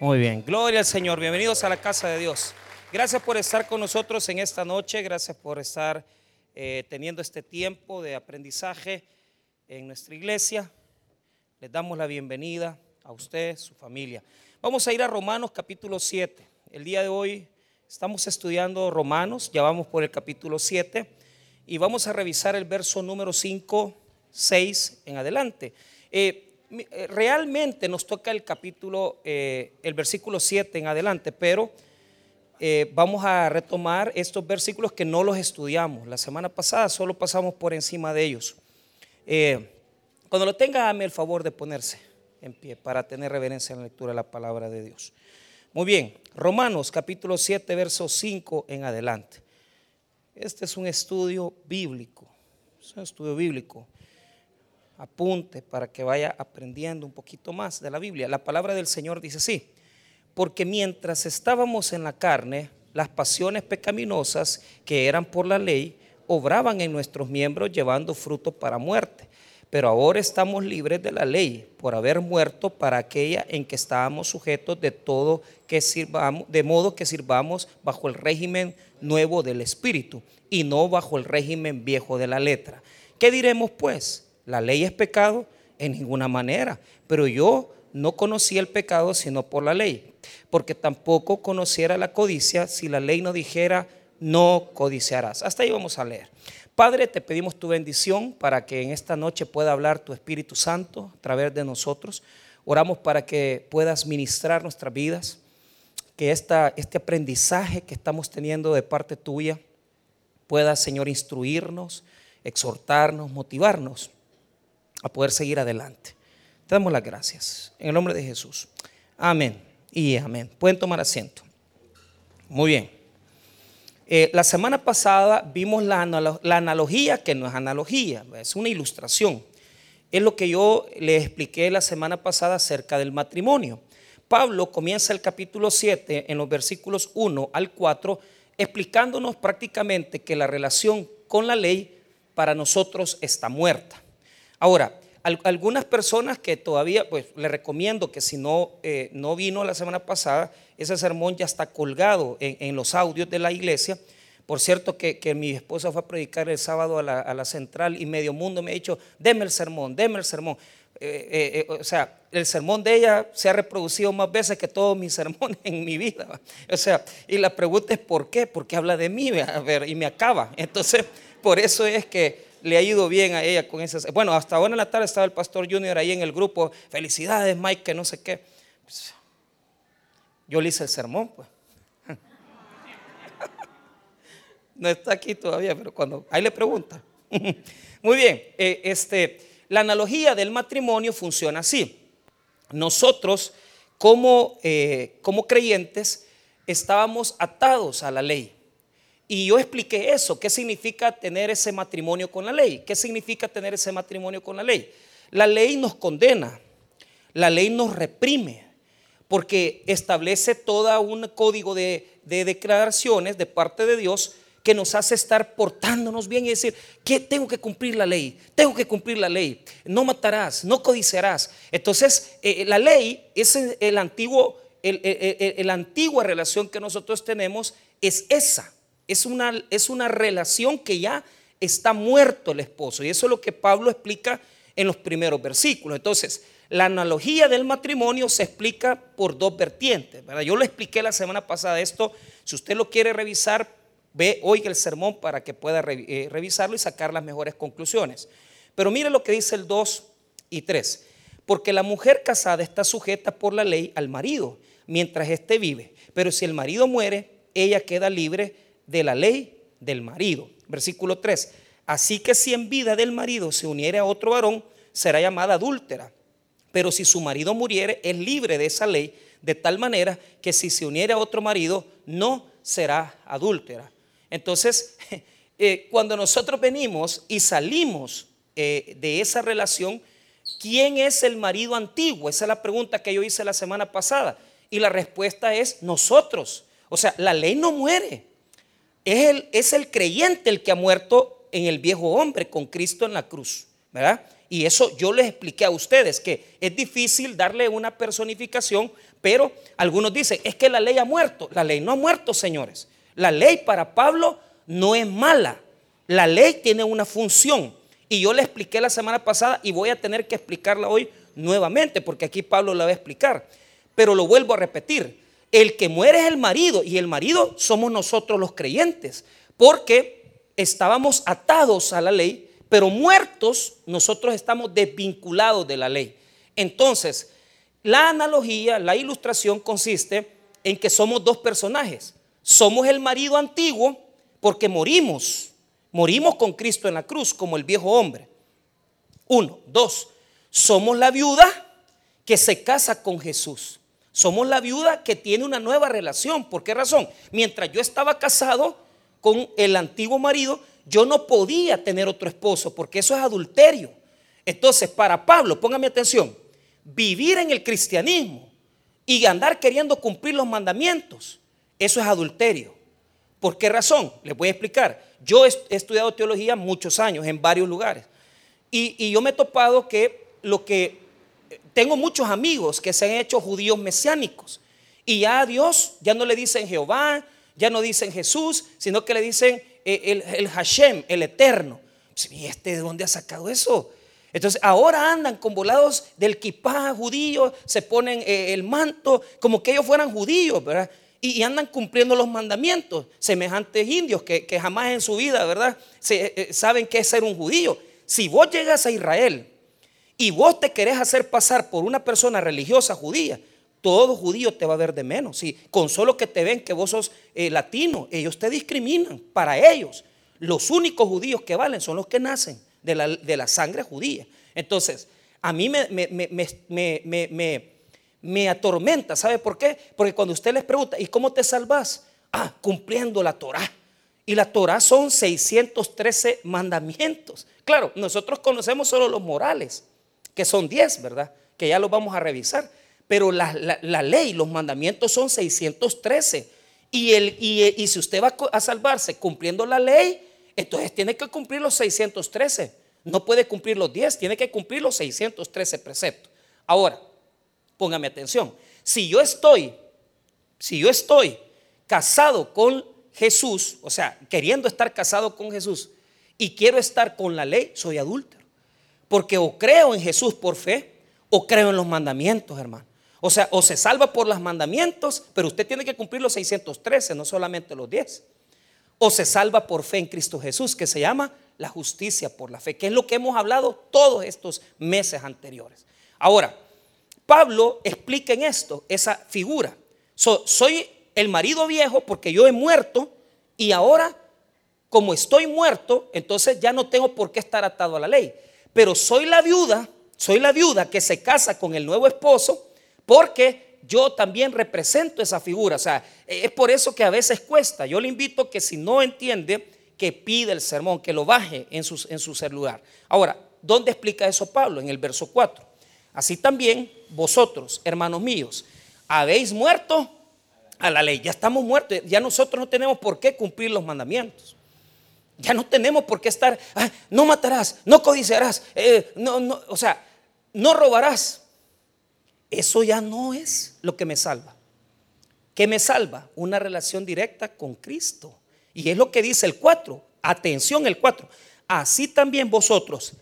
Muy bien, gloria al Señor. Bienvenidos a la casa de Dios. Gracias por estar con nosotros en esta noche. Gracias por estar eh, teniendo este tiempo de aprendizaje en nuestra iglesia. Les damos la bienvenida a usted, su familia. Vamos a ir a Romanos capítulo 7. El día de hoy estamos estudiando Romanos, ya vamos por el capítulo 7 y vamos a revisar el verso número 5, 6 en adelante. Eh, realmente nos toca el capítulo, eh, el versículo 7 en adelante, pero vamos a retomar estos versículos que no los estudiamos. La semana pasada solo pasamos por encima de ellos. cuando lo tenga, dame el favor de ponerse en pie para tener reverencia en la lectura de la palabra de Dios. Muy bien, Romanos capítulo 7, verso 5 en adelante. Este es un estudio bíblico, es un estudio bíblico apunte para que vaya aprendiendo un poquito más de la Biblia. La palabra del Señor dice así, porque mientras estábamos en la carne, las pasiones pecaminosas que eran por la ley obraban en nuestros miembros llevando fruto para muerte. Pero ahora estamos libres de la ley por haber muerto para aquella en que estábamos sujetos de todo que sirvamos, de modo que sirvamos bajo el régimen nuevo del espíritu y no bajo el régimen viejo de la letra. ¿Qué diremos pues? ¿La ley es pecado? En ninguna manera. Pero yo no conocía el pecado sino por la ley, porque tampoco conociera la codicia si la ley no dijera no codiciarás. Hasta ahí vamos a leer. Padre, te pedimos tu bendición para que en esta noche pueda hablar tu Espíritu Santo a través de nosotros. Oramos para que puedas ministrar nuestras vidas, que esta, este aprendizaje que estamos teniendo de parte tuya pueda, Señor, instruirnos, exhortarnos, motivarnos a poder seguir adelante. Te damos las gracias. En el nombre de Jesús. Amén y amén. Pueden tomar asiento. Muy bien. Eh, la semana pasada vimos la, la, analogía, que no es analogía, es una ilustración. Es lo que yo le expliqué la semana pasada acerca del matrimonio. Pablo comienza el capítulo 7 en los versículos 1 al 4 explicándonos prácticamente que la relación con la ley para nosotros está muerta. Ahora, algunas personas que todavía, pues le recomiendo que si no, eh, no vino la semana pasada, ese sermón ya está colgado en, los audios de la iglesia. Por cierto, que, mi esposa fue a predicar el sábado a la, central y medio mundo me ha dicho, deme el sermón, deme el sermón. Eh, eh, o sea, el sermón de ella se ha reproducido más veces que todos mis sermones en mi vida. O sea, y la pregunta es ¿por qué? Porque habla de mí, a ver, y me acaba. Entonces, por eso es que le ha ido bien a ella con esas. Bueno, hasta ahora en la tarde estaba el pastor Junior ahí en el grupo. Felicidades, Mike, que no sé qué. Pues, yo le hice el sermón, pues. No está aquí todavía, pero cuando. Ahí le pregunta. Muy bien, eh, este, la analogía del matrimonio funciona así. Nosotros, como, eh, como creyentes, estábamos atados a la ley. Y yo expliqué eso, qué significa tener ese matrimonio con la ley, qué significa tener ese matrimonio con la ley. La ley nos condena, la ley nos reprime, porque establece todo un código de, declaraciones de parte de Dios que nos hace estar portándonos bien y decir, que tengo que cumplir la ley, tengo que cumplir la ley, no matarás, no codiciarás. Entonces, eh, la ley es el antiguo, la antigua relación que nosotros tenemos es esa. Es una, es una relación que ya está muerto el esposo. Y eso es lo que Pablo explica en los primeros versículos. Entonces, la analogía del matrimonio se explica por dos vertientes. Yo lo expliqué la semana pasada esto. Si usted lo quiere revisar, ve, oiga el sermón para que pueda eh, revisarlo y sacar las mejores conclusiones. Pero mire lo que dice el 2 y 3. Porque la mujer casada está sujeta por la ley al marido mientras éste vive. Pero si el marido muere, ella queda libre de la ley del marido. Versículo 3. Así que si en vida del marido se uniere a otro varón, será llamada adúltera. Pero si su marido muriere, es libre de esa ley, de tal manera que si se uniere a otro marido, no será adúltera. Entonces, eh, cuando nosotros venimos y salimos eh, de esa relación, ¿quién es el marido antiguo? Esa es la pregunta que yo hice la semana pasada. Y la respuesta es nosotros. O sea, la ley no muere. Es el, es el creyente el que ha muerto en el viejo hombre con Cristo en la cruz, ¿verdad? Y eso yo les expliqué a ustedes, que es difícil darle una personificación, pero algunos dicen, es que la ley ha muerto. La ley no ha muerto, señores. La ley para Pablo no es mala. La ley tiene una función. Y yo le expliqué la semana pasada y voy a tener que explicarla hoy nuevamente, porque aquí Pablo la va a explicar. Pero lo vuelvo a repetir. El que muere es el marido y el marido somos nosotros los creyentes, porque estábamos atados a la ley, pero muertos nosotros estamos desvinculados de la ley. Entonces, la analogía, la ilustración consiste en que somos dos personajes. Somos el marido antiguo porque morimos, morimos con Cristo en la cruz como el viejo hombre. Uno, dos, somos la viuda que se casa con Jesús. Somos la viuda que tiene una nueva relación. ¿Por qué razón? Mientras yo estaba casado con el antiguo marido, yo no podía tener otro esposo porque eso es adulterio. Entonces, para Pablo, póngame atención, vivir en el cristianismo y andar queriendo cumplir los mandamientos, eso es adulterio. ¿Por qué razón? Les voy a explicar. Yo he estudiado teología muchos años en varios lugares y, y yo me he topado que lo que tengo muchos amigos que se han hecho judíos mesiánicos y ya a Dios ya no le dicen Jehová, ya no dicen Jesús, sino que le dicen eh, el, Hashem, el eterno. ¿Y este de dónde ha sacado eso? Entonces ahora andan con volados del kipá judío, se ponen eh, el manto como que ellos fueran judíos, ¿verdad? Y, andan cumpliendo los mandamientos, semejantes indios que, jamás en su vida, ¿verdad? Se, eh, saben qué es ser un judío. Si vos llegas a Israel y vos te querés hacer pasar por una persona religiosa judía, todo judío te va a ver de menos. Si con solo que te ven que vos sos eh, latino, ellos te discriminan. Para ellos, los únicos judíos que valen son los que nacen de la, sangre judía. Entonces, a mí me, me, me, atormenta. ¿Sabe por qué? Porque cuando usted les pregunta, ¿y cómo te salvas? Ah, cumpliendo la Torah. Y la Torah son 613 mandamientos. Claro, nosotros conocemos solo los morales que son 10, ¿verdad? Que ya los vamos a revisar. Pero la, ley, los mandamientos son 613. Y, el, y, si usted va a salvarse cumpliendo la ley, entonces tiene que cumplir los 613. No puede cumplir los 10, tiene que cumplir los 613 preceptos. Ahora, póngame atención. Si yo estoy, si yo estoy casado con Jesús, o sea, queriendo estar casado con Jesús y quiero estar con la ley, soy adúltero. Porque o creo en Jesús por fe o creo en los mandamientos, hermano. O sea, o se salva por los mandamientos, pero usted tiene que cumplir los 613, no solamente los 10. O se salva por fe en Cristo Jesús, que se llama la justicia por la fe, que es lo que hemos hablado todos estos meses anteriores. Ahora, Pablo explica en esto esa figura. soy el marido viejo porque yo he muerto y ahora, como estoy muerto, entonces ya no tengo por qué estar atado a la ley pero soy la viuda, soy la viuda que se casa con el nuevo esposo porque yo también represento esa figura. O sea, es por eso que a veces cuesta. Yo le invito que si no entiende, que pide el sermón, que lo baje en su, en su celular. Ahora, ¿dónde explica eso Pablo? En el verso 4. Así también vosotros, hermanos míos, habéis muerto a la ley. Ya estamos muertos. Ya nosotros no tenemos por qué cumplir los mandamientos. Ya no tenemos por qué estar, ah, no matarás, no codiciarás, eh, no, no, o sea, no robarás. Eso ya no es lo que me salva. ¿Qué me salva? Una relación directa con Cristo. Y es lo que dice el 4. Atención el 4. Así también vosotros,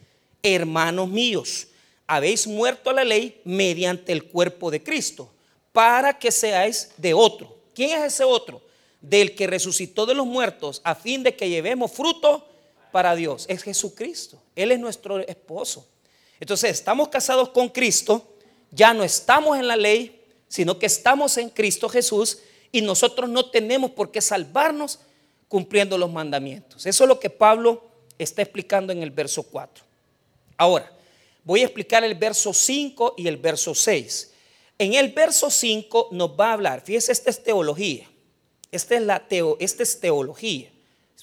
hermanos míos, habéis muerto a la ley mediante el cuerpo de Cristo, para que seáis de otro. ¿Quién es ese otro? Del que resucitó de los muertos a fin de que llevemos fruto para Dios. Es Jesucristo. Él es nuestro esposo. Entonces estamos casados con Cristo, ya no estamos en la ley, sino que estamos en Cristo Jesús y nosotros no tenemos por qué salvarnos cumpliendo los mandamientos. Eso es lo que Pablo está explicando en el verso 4. Ahora, voy a explicar el verso 5 y el verso 6. En el verso 5 nos va a hablar, fíjese, esta es teología. Esta es, la teo, esta es teología.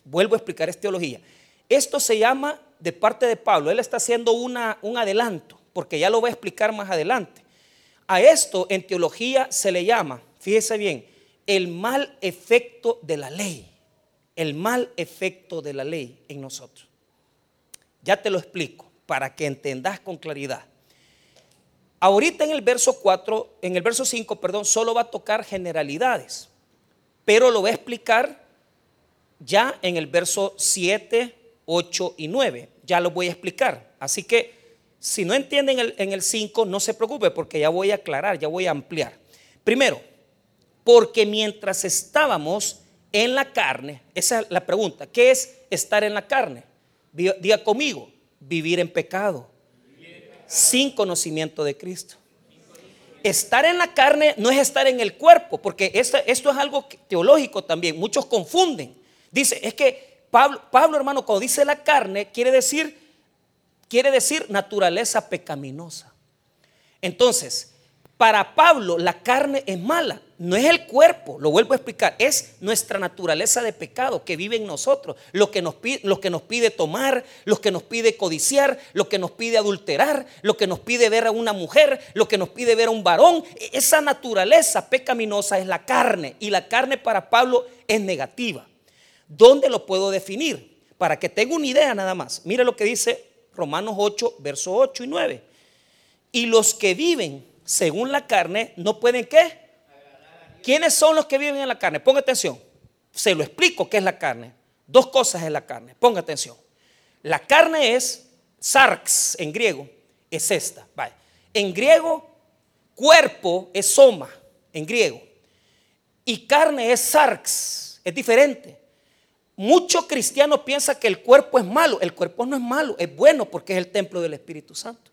Vuelvo a explicar, es teología. Esto se llama, de parte de Pablo, él está haciendo una, un adelanto, porque ya lo voy a explicar más adelante. A esto en teología se le llama, fíjese bien, el mal efecto de la ley. El mal efecto de la ley en nosotros. Ya te lo explico. para que entendas con claridad. Ahorita en el verso 4, en el verso 5, perdón, solo va a tocar generalidades, pero lo va a explicar ya en el verso 7, 8 y 9. Ya lo voy a explicar. Así que si no entienden en el 5, no se preocupe porque ya voy a aclarar, ya voy a ampliar. Primero, porque mientras estábamos en la carne, esa es la pregunta, ¿qué es estar en la carne? Diga conmigo, vivir en pecado, sin conocimiento de Cristo. Estar en la carne no es estar en el cuerpo, porque esto, esto es algo teológico también. Muchos confunden. Dice, es que Pablo, Pablo, hermano, cuando dice la carne, quiere decir, quiere decir naturaleza pecaminosa. Entonces, para Pablo la carne es mala, no es el cuerpo, lo vuelvo a explicar, es nuestra naturaleza de pecado que vive en nosotros, lo que nos pide, tomar, lo que nos pide codiciar, lo que nos pide adulterar, lo que nos pide ver a una mujer, lo que nos pide ver a un varón. E-, esa naturaleza pecaminosa es la carne y la carne para Pablo es negativa. ¿Dónde lo puedo definir? Para que tenga una idea nada más. Mira lo que dice Romanos 8, versos 8 y 9. Y los que viven según la carne, no pueden qué? ¿Quiénes son los que viven en la carne? Ponga atención. Se lo explico qué es la carne. Dos cosas es la carne. Ponga atención. La carne es sarx en griego, es esta. En griego, cuerpo es soma, en griego. Y carne es sarx, es diferente. Muchos cristianos piensan que el cuerpo es malo. El cuerpo no es malo, es bueno porque es el templo del Espíritu Santo.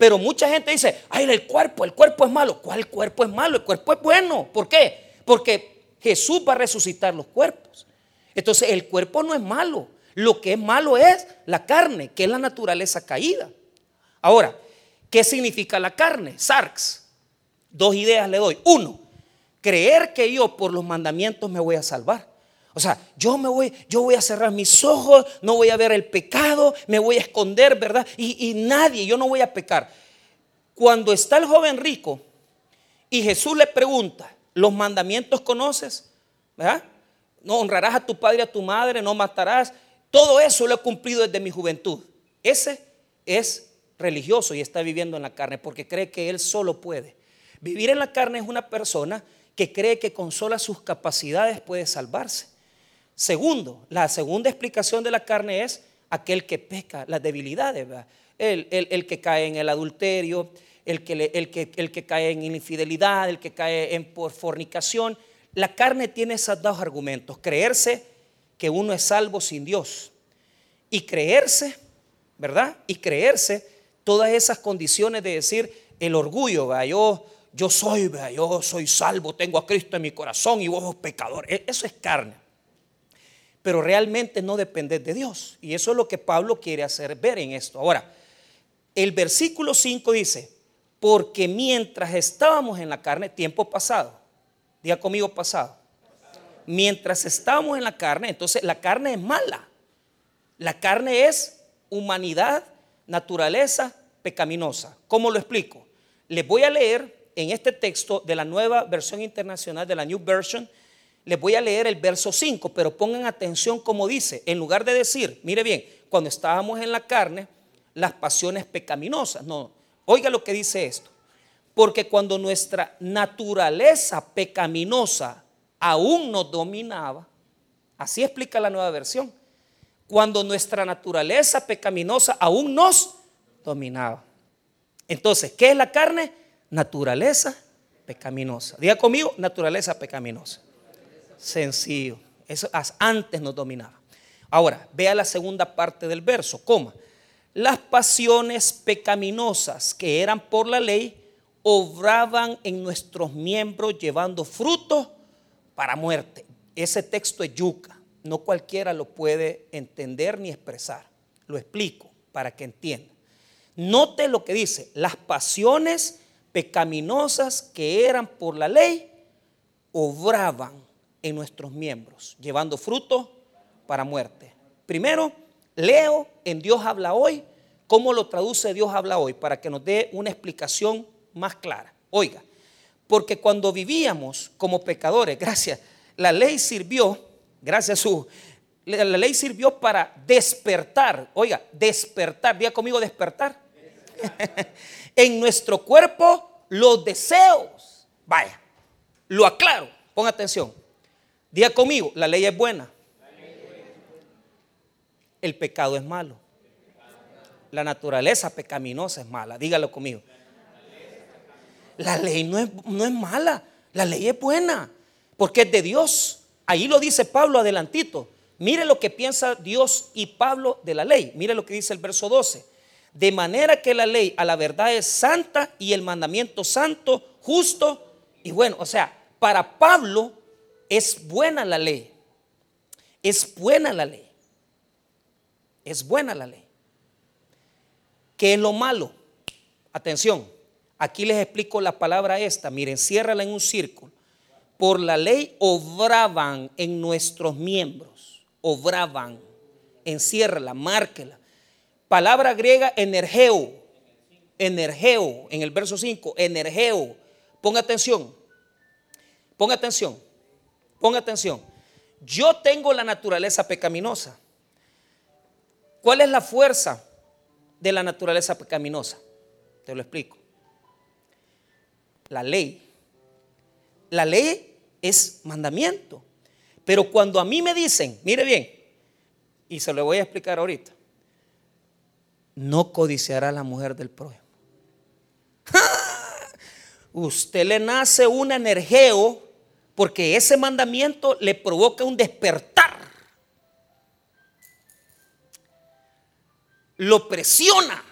Pero mucha gente dice, ay, el cuerpo, el cuerpo es malo. ¿Cuál cuerpo es malo? El cuerpo es bueno. ¿Por qué? Porque Jesús va a resucitar los cuerpos. Entonces el cuerpo no es malo. Lo que es malo es la carne, que es la naturaleza caída. Ahora, ¿qué significa la carne? Sarx. Dos ideas le doy. Uno, creer que yo por los mandamientos me voy a salvar. O sea, yo me voy, yo voy a cerrar mis ojos, no voy a ver el pecado, me voy a esconder, ¿verdad? Y, nadie, yo no voy a pecar. Cuando está el joven rico y Jesús le pregunta, ¿los mandamientos conoces? ¿Verdad? No honrarás a tu padre y a tu madre, no matarás. Todo eso lo he cumplido desde mi juventud. Ese es religioso y está viviendo en la carne porque cree que él solo puede. Vivir en la carne es una persona que cree que con solas sus capacidades puede salvarse. Segundo, la segunda explicación de la carne es aquel que peca, las debilidades, el, que cae en el adulterio, el que, el, que, el que cae en infidelidad, el que cae en fornicación. La carne tiene esos dos argumentos, creerse que uno es salvo sin Dios y creerse, ¿verdad? Y creerse todas esas condiciones de decir el orgullo, yo, yo soy, yo soy salvo, tengo a Cristo en mi corazón y vos pecador. E, eso es carne pero realmente no depende de Dios. Y eso es lo que Pablo quiere hacer ver en esto. Ahora, el versículo 5 dice, porque mientras estábamos en la carne, tiempo pasado, diga conmigo pasado, mientras estábamos en la carne, entonces la carne es mala. La carne es humanidad, naturaleza pecaminosa. ¿Cómo lo explico? Les voy a leer en este texto de la nueva versión internacional, de la New Version, les voy a leer el verso 5, pero pongan atención como dice, en lugar de decir, mire bien, cuando estábamos en la carne, las pasiones pecaminosas, no, oiga lo que dice esto, porque cuando nuestra naturaleza pecaminosa aún nos dominaba, así explica la nueva versión, cuando nuestra naturaleza pecaminosa aún nos dominaba. Entonces, ¿qué es la carne? Naturaleza pecaminosa. Diga conmigo, naturaleza pecaminosa sencillo. Eso antes nos dominaba. Ahora, vea la segunda parte del verso, coma. Las pasiones pecaminosas que eran por la ley obraban en nuestros miembros llevando fruto para muerte. Ese texto es yuca. No cualquiera lo puede entender ni expresar. Lo explico para que entienda. Note lo que dice. Las pasiones pecaminosas que eran por la ley obraban en nuestros miembros, llevando fruto para muerte. Primero, leo en Dios habla hoy, cómo lo traduce Dios habla hoy, para que nos dé una explicación más clara. Oiga, porque cuando vivíamos como pecadores, gracias, la ley sirvió, gracias a su, La ley sirvió para despertar, oiga, despertar, diga conmigo despertar. en nuestro cuerpo los deseos. Vaya, lo aclaro, ponga atención. Diga conmigo, la ley es buena. El pecado es malo. La naturaleza pecaminosa es mala. Dígalo conmigo. La ley no es, no es mala. La ley es buena. Porque es de Dios. Ahí lo dice Pablo adelantito. Mire lo que piensa Dios y Pablo de la ley. Mire lo que dice el verso 12. De manera que la ley a la verdad es santa y el mandamiento santo, justo y bueno. O sea, para Pablo es buena la ley. Es buena la ley. Es buena la ley. ¿Qué es lo malo? Atención, aquí les explico la palabra esta. Miren, ciérrala en un círculo. Por la ley obraban en nuestros miembros. Obraban. Enciérrala, márquela. Palabra griega energeo. Energeo, en el verso 5. Energeo. Ponga atención. Ponga atención. Ponga atención. Yo tengo la naturaleza pecaminosa. ¿Cuál es la fuerza de la naturaleza pecaminosa? Te lo explico. La ley. La ley es mandamiento. Pero cuando a mí me dicen, mire bien, y se lo voy a explicar ahorita, no codiciará la mujer del prójimo. Usted le nace un energeo porque ese mandamiento le provoca un despertar lo presiona.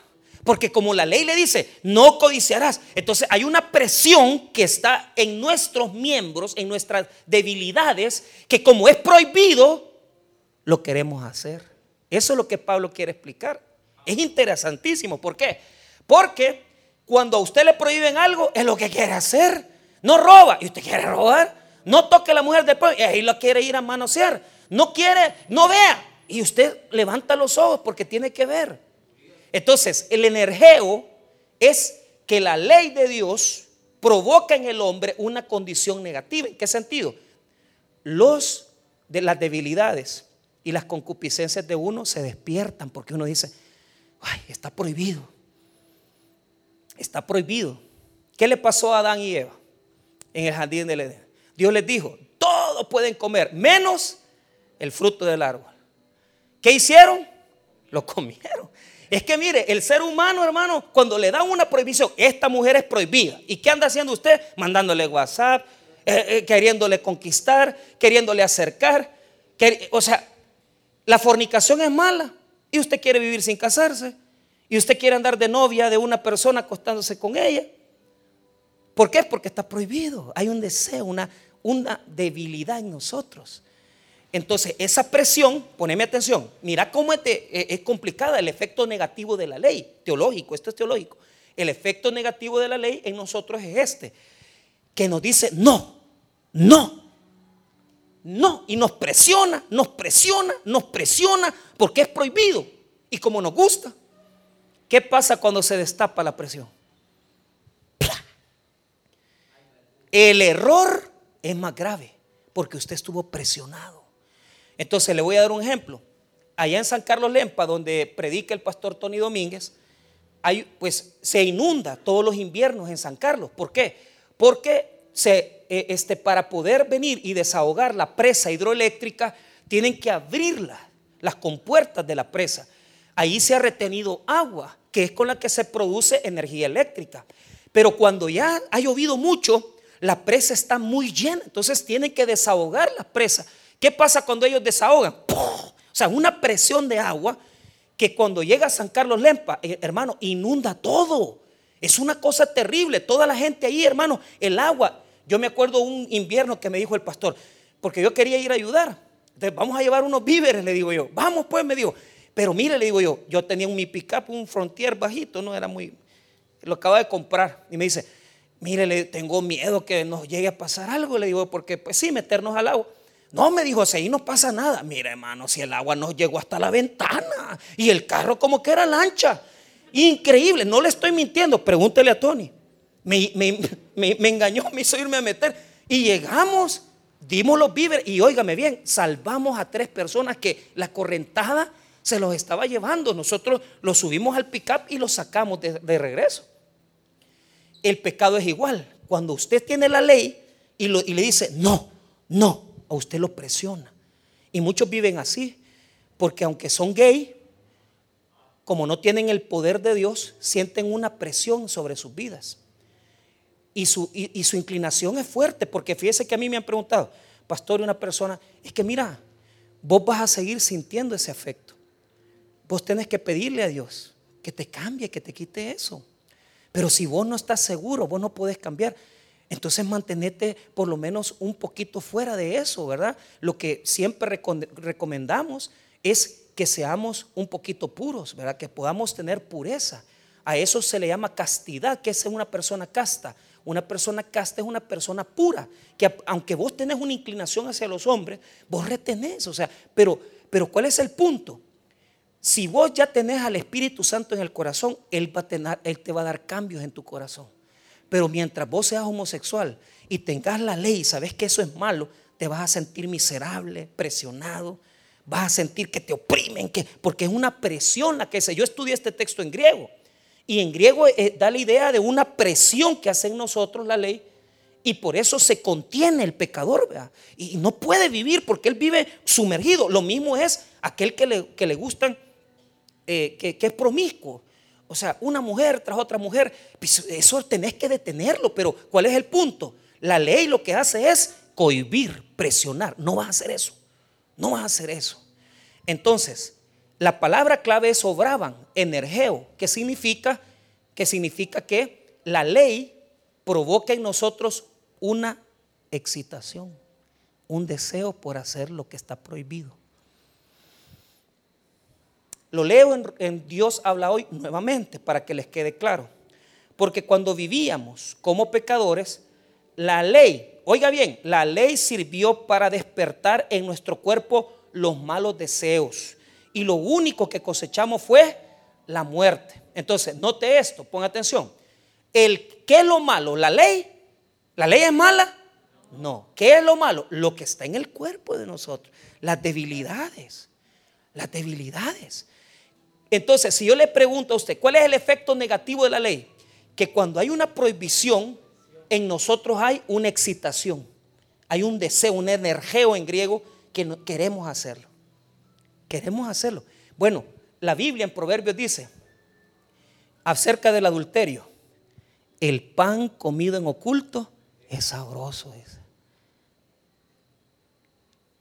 Porque como la ley le dice, no codiciarás. Entonces hay una presión que está en nuestros miembros, en nuestras debilidades, que como es prohibido, lo queremos hacer. Eso es lo que Pablo quiere explicar. Es interesantísimo. ¿Por qué? Porque cuando a usted le prohíben algo, es lo que quiere hacer. No roba y usted quiere robar. No toque a la mujer del pueblo y ahí lo quiere ir a manosear. No quiere, no vea y usted levanta los ojos porque tiene que ver. Entonces, el energeo es que la ley de Dios provoca en el hombre una condición negativa. ¿En qué sentido? Los de las debilidades y las concupiscencias de uno se despiertan porque uno dice, ay, está prohibido. Está prohibido. ¿Qué le pasó a Adán y Eva en el jardín del Edén? Dios les dijo, todos pueden comer, menos el fruto del árbol. ¿Qué hicieron? Lo comieron. Es que mire, el ser humano, hermano, cuando le dan una prohibición, esta mujer es prohibida. ¿Y qué anda haciendo usted? Mandándole WhatsApp, eh, eh, queriéndole conquistar, queriéndole acercar. o sea, la fornicación es mala y usted quiere vivir sin casarse. Y usted quiere andar de novia de una persona acostándose con ella. ¿Por qué? Porque está prohibido. Hay un deseo, una, una debilidad en nosotros. Entonces, esa presión, poneme atención, mira cómo eh, es, complicada el efecto negativo de la ley, teológico, esto es teológico. El efecto negativo de la ley en nosotros es este, que nos dice no, no, no, y nos presiona, nos presiona, nos presiona, porque es prohibido. Y como nos gusta, ¿qué pasa cuando se destapa la presión? El error es más grave, porque usted estuvo presionado. Entonces le voy a dar un ejemplo. Allá en San Carlos Lempa, donde predica el pastor Tony Domínguez, hay, pues se inunda todos los inviernos en San Carlos. ¿Por qué? Porque se, eh, este, para poder venir y desahogar la presa hidroeléctrica, tienen que abrirla, las compuertas de la presa. Ahí se ha retenido agua, que es con la que se produce energía eléctrica. Pero cuando ya ha llovido mucho, la presa está muy llena, entonces tienen que desahogar la presa. ¿Qué pasa cuando ellos desahogan? O sea, una presión de agua que cuando llega a San Carlos Lempa, eh, hermano, inunda todo. Es una cosa terrible. Toda la gente ahí, hermano, el agua. Yo me acuerdo un invierno que me dijo el pastor, porque yo quería ir a ayudar. Entonces, vamos a llevar unos víveres, le digo yo. Vamos, pues, me dijo. Pero mire, le digo yo, yo tenía un mi pickup, un Frontier bajito, no era muy. Lo acaba de comprar. Y me dice, mire, le tengo miedo que nos llegue a pasar algo. Le digo, porque, pues sí, meternos al agua. No, me dijo, si ahí no pasa nada. Mira, hermano, si el agua nos llegó hasta la ventana y el carro como que era lancha. Increíble, no le estoy mintiendo. Pregúntele a Tony. Me, engañó, me hizo irme a meter. Y llegamos dimos los víveres y óigame bien, salvamos a tres personas que la correntada se los estaba llevando. Nosotros los subimos al pickup y los sacamos de, de regreso. El pecado es igual. Cuando usted tiene la ley y, le dice, no, no, a usted lo presiona. Y muchos viven así, porque aunque son gay, como no tienen el poder de Dios, sienten una presión sobre sus vidas. Y su, y, su inclinación es fuerte, porque fíjese que a mí me han preguntado, pastor, una persona, es que mira, vos vas a seguir sintiendo ese afecto. Vos tenés que pedirle a Dios que te cambie, que te quite eso. Pero si vos no estás seguro, vos no podés cambiar. Entonces mantenete por lo menos un poquito fuera de eso, ¿verdad? Lo que siempre recomendamos es que seamos un poquito puros, ¿verdad? Que podamos tener pureza. A eso se le llama castidad, que es una persona casta. Una persona casta es una persona pura, que aunque vos tenés una inclinación hacia los hombres, vos retenés, o sea, pero, pero ¿cuál es el punto? Si vos ya tenés al Espíritu Santo en el corazón, Él, te va a dar cambios en tu corazón. Pero mientras vos seas homosexual y tengas la ley y sabes que eso es malo, te vas a sentir miserable, presionado, vas a sentir que te oprimen, que, porque es una presión la que se. Yo estudié este texto en griego y en griego eh, da la idea de una presión que hace en nosotros la ley y por eso se contiene el pecador y no puede vivir porque él vive sumergido. Lo mismo es aquel que le, que le gustan, eh, que, es promiscuo. O sea, una mujer tras otra mujer, pues, eso tenés que detenerlo, pero ¿cuál es el punto? La ley lo que hace es cohibir, presionar. No vas a hacer eso. No vas a hacer eso. Entonces, la palabra clave es obraban, energeo, que significa que significa que la ley provoca en nosotros una excitación, un deseo por hacer lo que está prohibido. Lo leo en, Dios habla hoy nuevamente para que les quede claro. Porque cuando vivíamos como pecadores, la ley, oiga bien, la ley sirvió para despertar en nuestro cuerpo los malos deseos. Y lo único que cosechamos fue la muerte. Entonces, note esto, ponga atención. El, ¿Qué es lo malo? ¿La ley? ¿La ley es mala? No. ¿Qué es lo malo? Lo que está en el cuerpo de nosotros. Las debilidades. Las debilidades. Entonces, si yo le pregunto a usted, ¿cuál es el efecto negativo de la ley? Que cuando hay una prohibición, en nosotros hay una excitación, hay un deseo, un energeo en griego que no, queremos hacerlo. Queremos hacerlo. Bueno, la Biblia en Proverbios dice acerca del adulterio, el pan comido en oculto es sabroso. Es,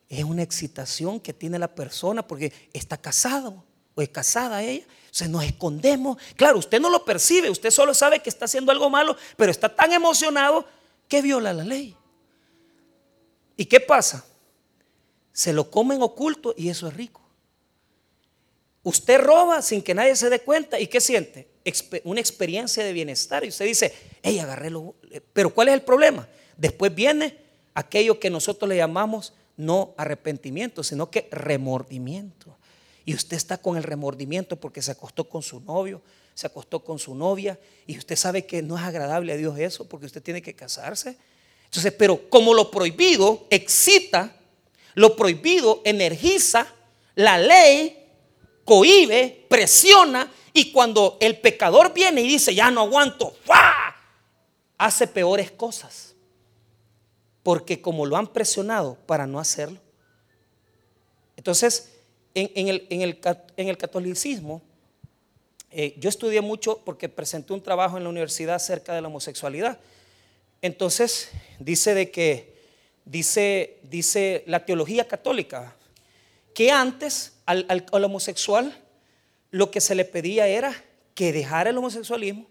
es una excitación que tiene la persona porque está casado o es casada ella. se nos escondemos. Claro, usted no lo percibe, usted solo sabe que está haciendo algo malo, pero está tan emocionado que viola la ley. ¿Y qué pasa? Se lo comen oculto y eso es rico. Usted roba sin que nadie se dé cuenta y ¿qué siente? Una experiencia de bienestar. Y usted dice, hey, agarré lo... Pero ¿cuál es el problema? Después viene aquello que nosotros le llamamos no arrepentimiento, sino que remordimiento y usted está con el remordimiento porque se acostó con su novio, se acostó con su novia y usted sabe que no es agradable a Dios eso porque usted tiene que casarse. Entonces, pero como lo prohibido excita, lo prohibido energiza, la ley cohibe, presiona y cuando el pecador viene y dice, ya no aguanto, hace peores cosas. Porque como lo han presionado para no hacerlo. Entonces, en, el, catolicismo, eh, yo estudié mucho porque presenté un trabajo en la universidad acerca de la homosexualidad. Entonces, dice de que, dice, dice la teología católica, que antes al, homosexual lo que se le pedía era que dejara el homosexualismo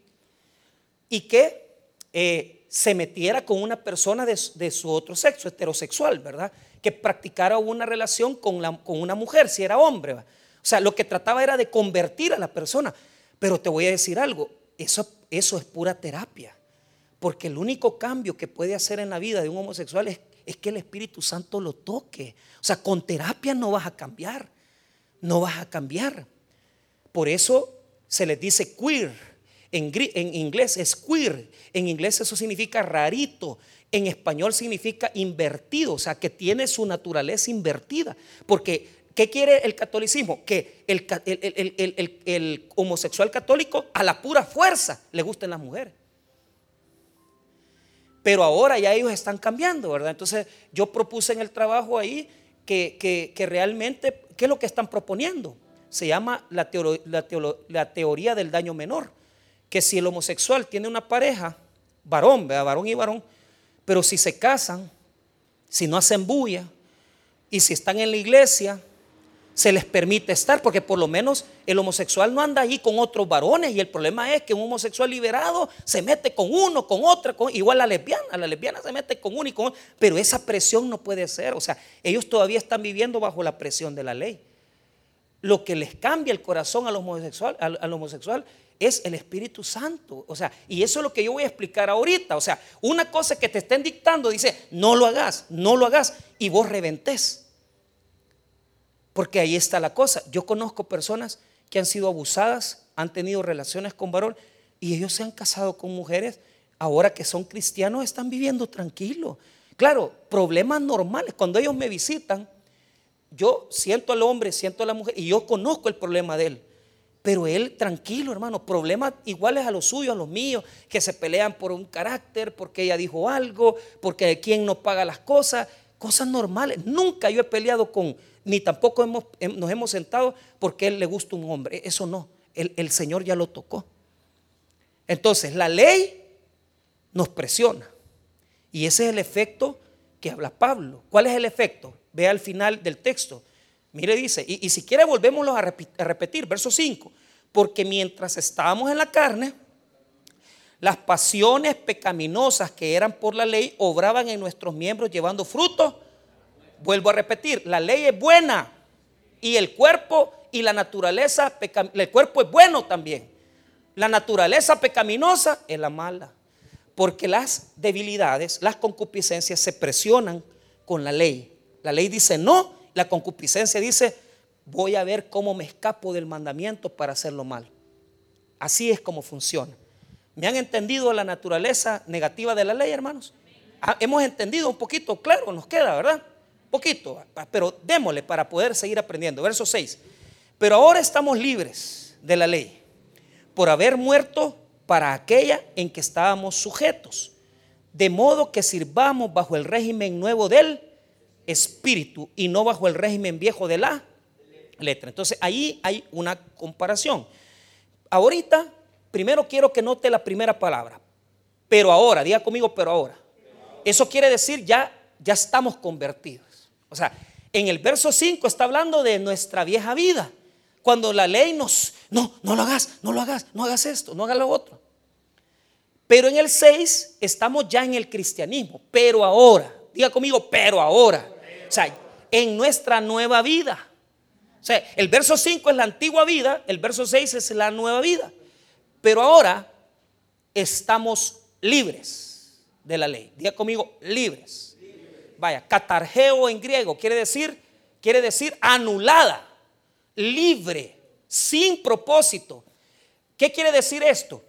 y que eh, se metiera con una persona de, de, su otro sexo, heterosexual, ¿verdad? Que practicara una relación con, con una mujer, si era hombre. O sea, lo que trataba era de convertir a la persona. Pero te voy a decir algo, eso, eso es pura terapia. Porque el único cambio que puede hacer en la vida de un homosexual es, es que el Espíritu Santo lo toque. O sea, con terapia no vas a cambiar. No vas a cambiar. Por eso se les dice queer. En, en inglés es queer, en inglés eso significa rarito, en español significa invertido, o sea, que tiene su naturaleza invertida. Porque, ¿qué quiere el catolicismo? Que el, homosexual católico a la pura fuerza le gusten las mujeres. Pero ahora ya ellos están cambiando, ¿verdad? Entonces yo propuse en el trabajo ahí que, realmente, ¿qué es lo que están proponiendo? Se llama la, la, teoría del daño menor. Que si el homosexual tiene una pareja, varón, ¿verdad? varón y varón, pero si se casan, si no hacen bulla y si están en la iglesia, se les permite estar, porque por lo menos el homosexual no anda ahí con otros varones y el problema es que un homosexual liberado se mete con uno, con otra, igual la lesbiana, la lesbiana se mete con uno y con otro, pero esa presión no puede ser, o sea, ellos todavía están viviendo bajo la presión de la ley. Lo que les cambia el corazón al homosexual, al homosexual es el Espíritu Santo. O sea, y eso es lo que yo voy a explicar ahorita. O sea, una cosa que te estén dictando dice, no lo hagas, no lo hagas, y vos reventés. Porque ahí está la cosa. Yo conozco personas que han sido abusadas, han tenido relaciones con varón, y ellos se han casado con mujeres, ahora que son cristianos están viviendo tranquilos. Claro, problemas normales. Cuando ellos me visitan, yo siento al hombre, siento a la mujer, y yo conozco el problema de él. Pero él tranquilo, hermano, problemas iguales a los suyos, a los míos, que se pelean por un carácter, porque ella dijo algo, porque quién no paga las cosas, cosas normales. Nunca yo he peleado con, ni tampoco hemos, nos hemos sentado porque él le gusta un hombre. Eso no, el, el Señor ya lo tocó. Entonces, la ley nos presiona. Y ese es el efecto que habla Pablo. ¿Cuál es el efecto? Ve al final del texto. Mire, dice, y, si quiere volvémoslo a, a repetir, verso 5, porque mientras estábamos en la carne, las pasiones pecaminosas que eran por la ley obraban en nuestros miembros llevando fruto. Vuelvo a repetir, la ley es buena y el cuerpo y la naturaleza, el cuerpo es bueno también. La naturaleza pecaminosa es la mala, porque las debilidades, las concupiscencias se presionan con la ley. La ley dice no la concupiscencia dice, voy a ver cómo me escapo del mandamiento para hacerlo mal. Así es como funciona. ¿Me han entendido la naturaleza negativa de la ley, hermanos? Ah, hemos entendido un poquito, claro, nos queda, ¿verdad? Poquito, pero démosle para poder seguir aprendiendo. Verso 6. Pero ahora estamos libres de la ley por haber muerto para aquella en que estábamos sujetos, de modo que sirvamos bajo el régimen nuevo del espíritu y no bajo el régimen viejo de la letra. Entonces ahí hay una comparación. Ahorita, primero quiero que note la primera palabra, pero ahora, diga conmigo, pero ahora. Eso quiere decir ya, ya estamos convertidos. O sea, en el verso 5 está hablando de nuestra vieja vida. Cuando la ley nos, no, no lo hagas, no lo hagas, no hagas esto, no hagas lo otro. Pero en el 6 estamos ya en el cristianismo, pero ahora, diga conmigo, pero ahora. O sea, en nuestra nueva vida. O sea, el verso 5 es la antigua vida, el verso 6 es la nueva vida. Pero ahora estamos libres de la ley. Diga conmigo, libres. Vaya, catargeo en griego quiere decir, quiere decir anulada, libre, sin propósito. ¿Qué quiere decir esto?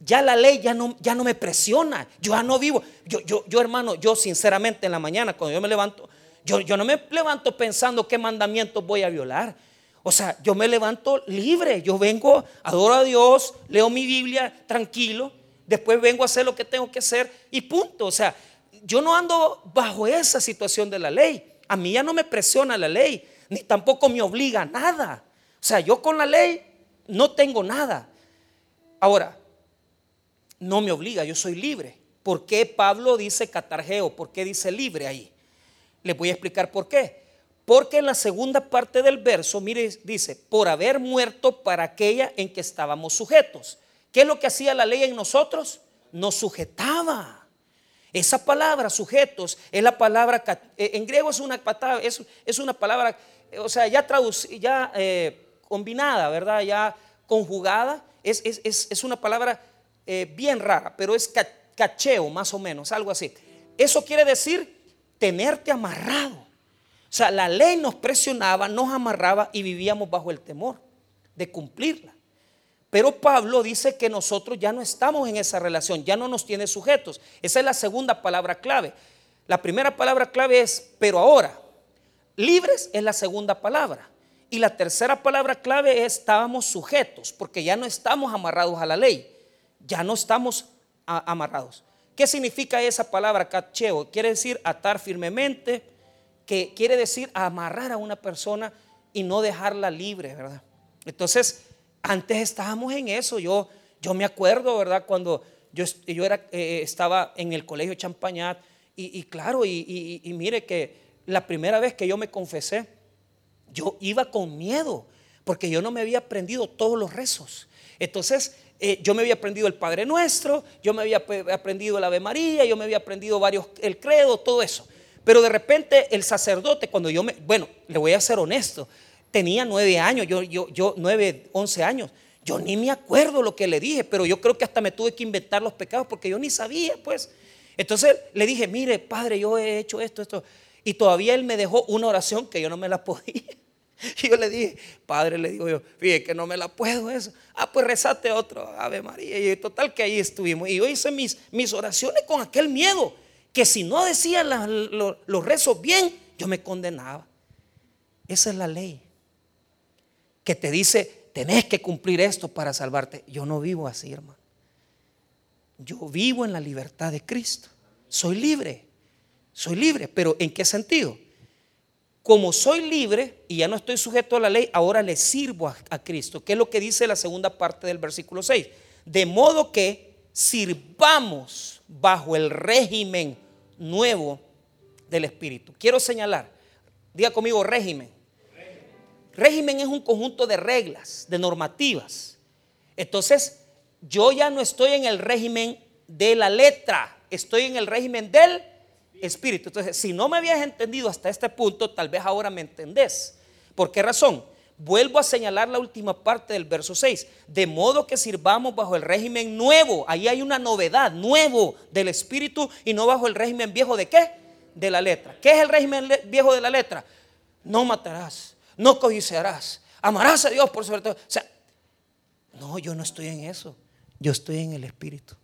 Ya la ley ya no, ya no me presiona. Yo ya no vivo. Yo, yo, yo, hermano, yo sinceramente en la mañana, cuando yo me levanto, yo, no me levanto pensando qué mandamientos voy a violar. O sea, yo me levanto libre. Yo vengo, adoro a Dios, leo mi Biblia tranquilo. Después vengo a hacer lo que tengo que hacer y punto. O sea, yo no ando bajo esa situación de la ley. A mí ya no me presiona la ley, ni tampoco me obliga a nada. O sea, yo con la ley no tengo nada. Ahora, no me obliga, yo soy libre. ¿Por qué Pablo dice catargeo? ¿Por qué dice libre ahí? Les voy a explicar por qué. Porque en la segunda parte del verso, mire, dice, por haber muerto para aquella en que estábamos sujetos. ¿Qué es lo que hacía la ley en nosotros? Nos sujetaba. Esa palabra, sujetos, es la palabra, eh, en griego es una, es, es una palabra, o sea, ya, ya eh, combinada, ¿verdad? Ya conjugada. Es, es, una palabra eh, bien rara, pero es cacheo, más o menos, algo así. Eso quiere decir tenerte amarrado. O sea, la ley nos presionaba, nos amarraba y vivíamos bajo el temor de cumplirla. Pero Pablo dice que nosotros ya no estamos en esa relación, ya no nos tiene sujetos. Esa es la segunda palabra clave. La primera palabra clave es, pero ahora, libres es la segunda palabra. Y la tercera palabra clave es, estábamos sujetos, porque ya no estamos amarrados a la ley, ya no estamos amarrados. ¿Qué significa esa palabra cacheo? Quiere decir atar firmemente, que quiere decir amarrar a una persona y no dejarla libre, ¿verdad? Entonces, antes estábamos en eso. Yo, yo me acuerdo, ¿verdad? Cuando yo, yo era, eh, estaba en el colegio Champañat y, claro, y, mire que la primera vez que yo me confesé, yo iba con miedo porque yo no me había aprendido todos los rezos. Entonces, eh, yo me había aprendido el Padre Nuestro, yo me había aprendido el Ave María, yo me había aprendido varios, el credo, todo eso. Pero de repente el sacerdote, cuando yo me, bueno, le voy a ser honesto, tenía nueve años, yo, yo, yo nueve, once años. Yo ni me acuerdo lo que le dije, pero yo creo que hasta me tuve que inventar los pecados porque yo ni sabía, pues. Entonces le dije, mire, padre, yo he hecho esto, esto. Y todavía él me dejó una oración que yo no me la podía. Y yo le dije, padre, le digo yo, fíjate que no me la puedo eso. Ah, pues rezate otro, Ave María. Y total que ahí estuvimos. Y yo hice mis, mis oraciones con aquel miedo, que si no decía los rezos bien, yo me condenaba. Esa es la ley que te dice, tenés que cumplir esto para salvarte. Yo no vivo así, hermano. Yo vivo en la libertad de Cristo. Soy libre. Soy libre. Pero ¿en qué sentido? Como soy libre y ya no estoy sujeto a la ley, ahora le sirvo a, Cristo. ¿Qué es lo que dice la segunda parte del versículo 6? De modo que sirvamos bajo el régimen nuevo del Espíritu. Quiero señalar, diga conmigo régimen. Régimen es un conjunto de reglas, de normativas. Entonces, yo ya no estoy en el régimen de la letra, estoy en el régimen del espíritu. Entonces, si no me habías entendido hasta este punto, tal vez ahora me entendés. ¿Por qué razón? Vuelvo a señalar la última parte del verso 6. De modo que sirvamos bajo el régimen nuevo. Ahí hay una novedad, nuevo del espíritu y no bajo el régimen viejo de qué? De la letra. ¿Qué es el régimen viejo de la letra? No matarás, no codiciarás, amarás a Dios por sobre todo. O sea, no, yo no estoy en eso, yo estoy en el Espíritu.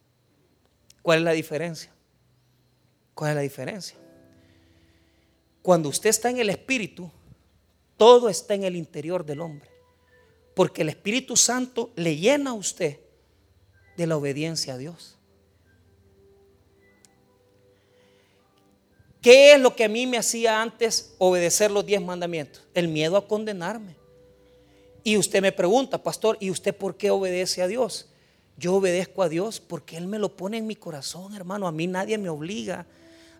¿Cuál es la diferencia? ¿Cuál es la diferencia? Cuando usted está en el Espíritu, todo está en el interior del hombre. Porque el Espíritu Santo le llena a usted de la obediencia a Dios. ¿Qué es lo que a mí me hacía antes obedecer los diez mandamientos? El miedo a condenarme. Y usted me pregunta, pastor, ¿y usted por qué obedece a Dios? Yo obedezco a Dios porque Él me lo pone en mi corazón, hermano. A mí nadie me obliga.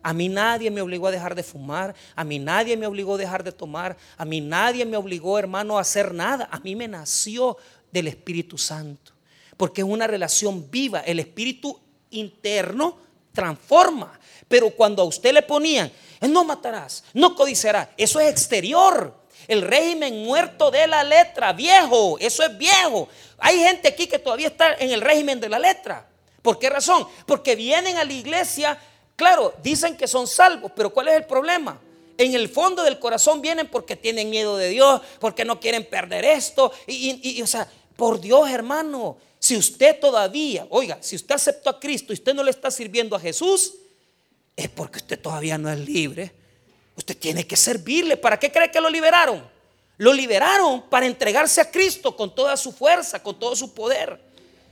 A mí nadie me obligó a dejar de fumar. A mí nadie me obligó a dejar de tomar. A mí nadie me obligó, hermano, a hacer nada. A mí me nació del Espíritu Santo. Porque es una relación viva. El Espíritu interno transforma. Pero cuando a usted le ponían, no matarás, no codiciarás, eso es exterior. El régimen muerto de la letra, viejo, eso es viejo. Hay gente aquí que todavía está en el régimen de la letra. ¿Por qué razón? Porque vienen a la iglesia, claro, dicen que son salvos, pero ¿cuál es el problema? En el fondo del corazón vienen porque tienen miedo de Dios, porque no quieren perder esto. Y, o sea, por Dios, hermano, si usted todavía, oiga, si usted aceptó a Cristo y usted no le está sirviendo a Jesús, es porque usted todavía no es libre. Usted tiene que servirle. ¿Para qué cree que lo liberaron? Lo liberaron para entregarse a Cristo con toda su fuerza, con todo su poder.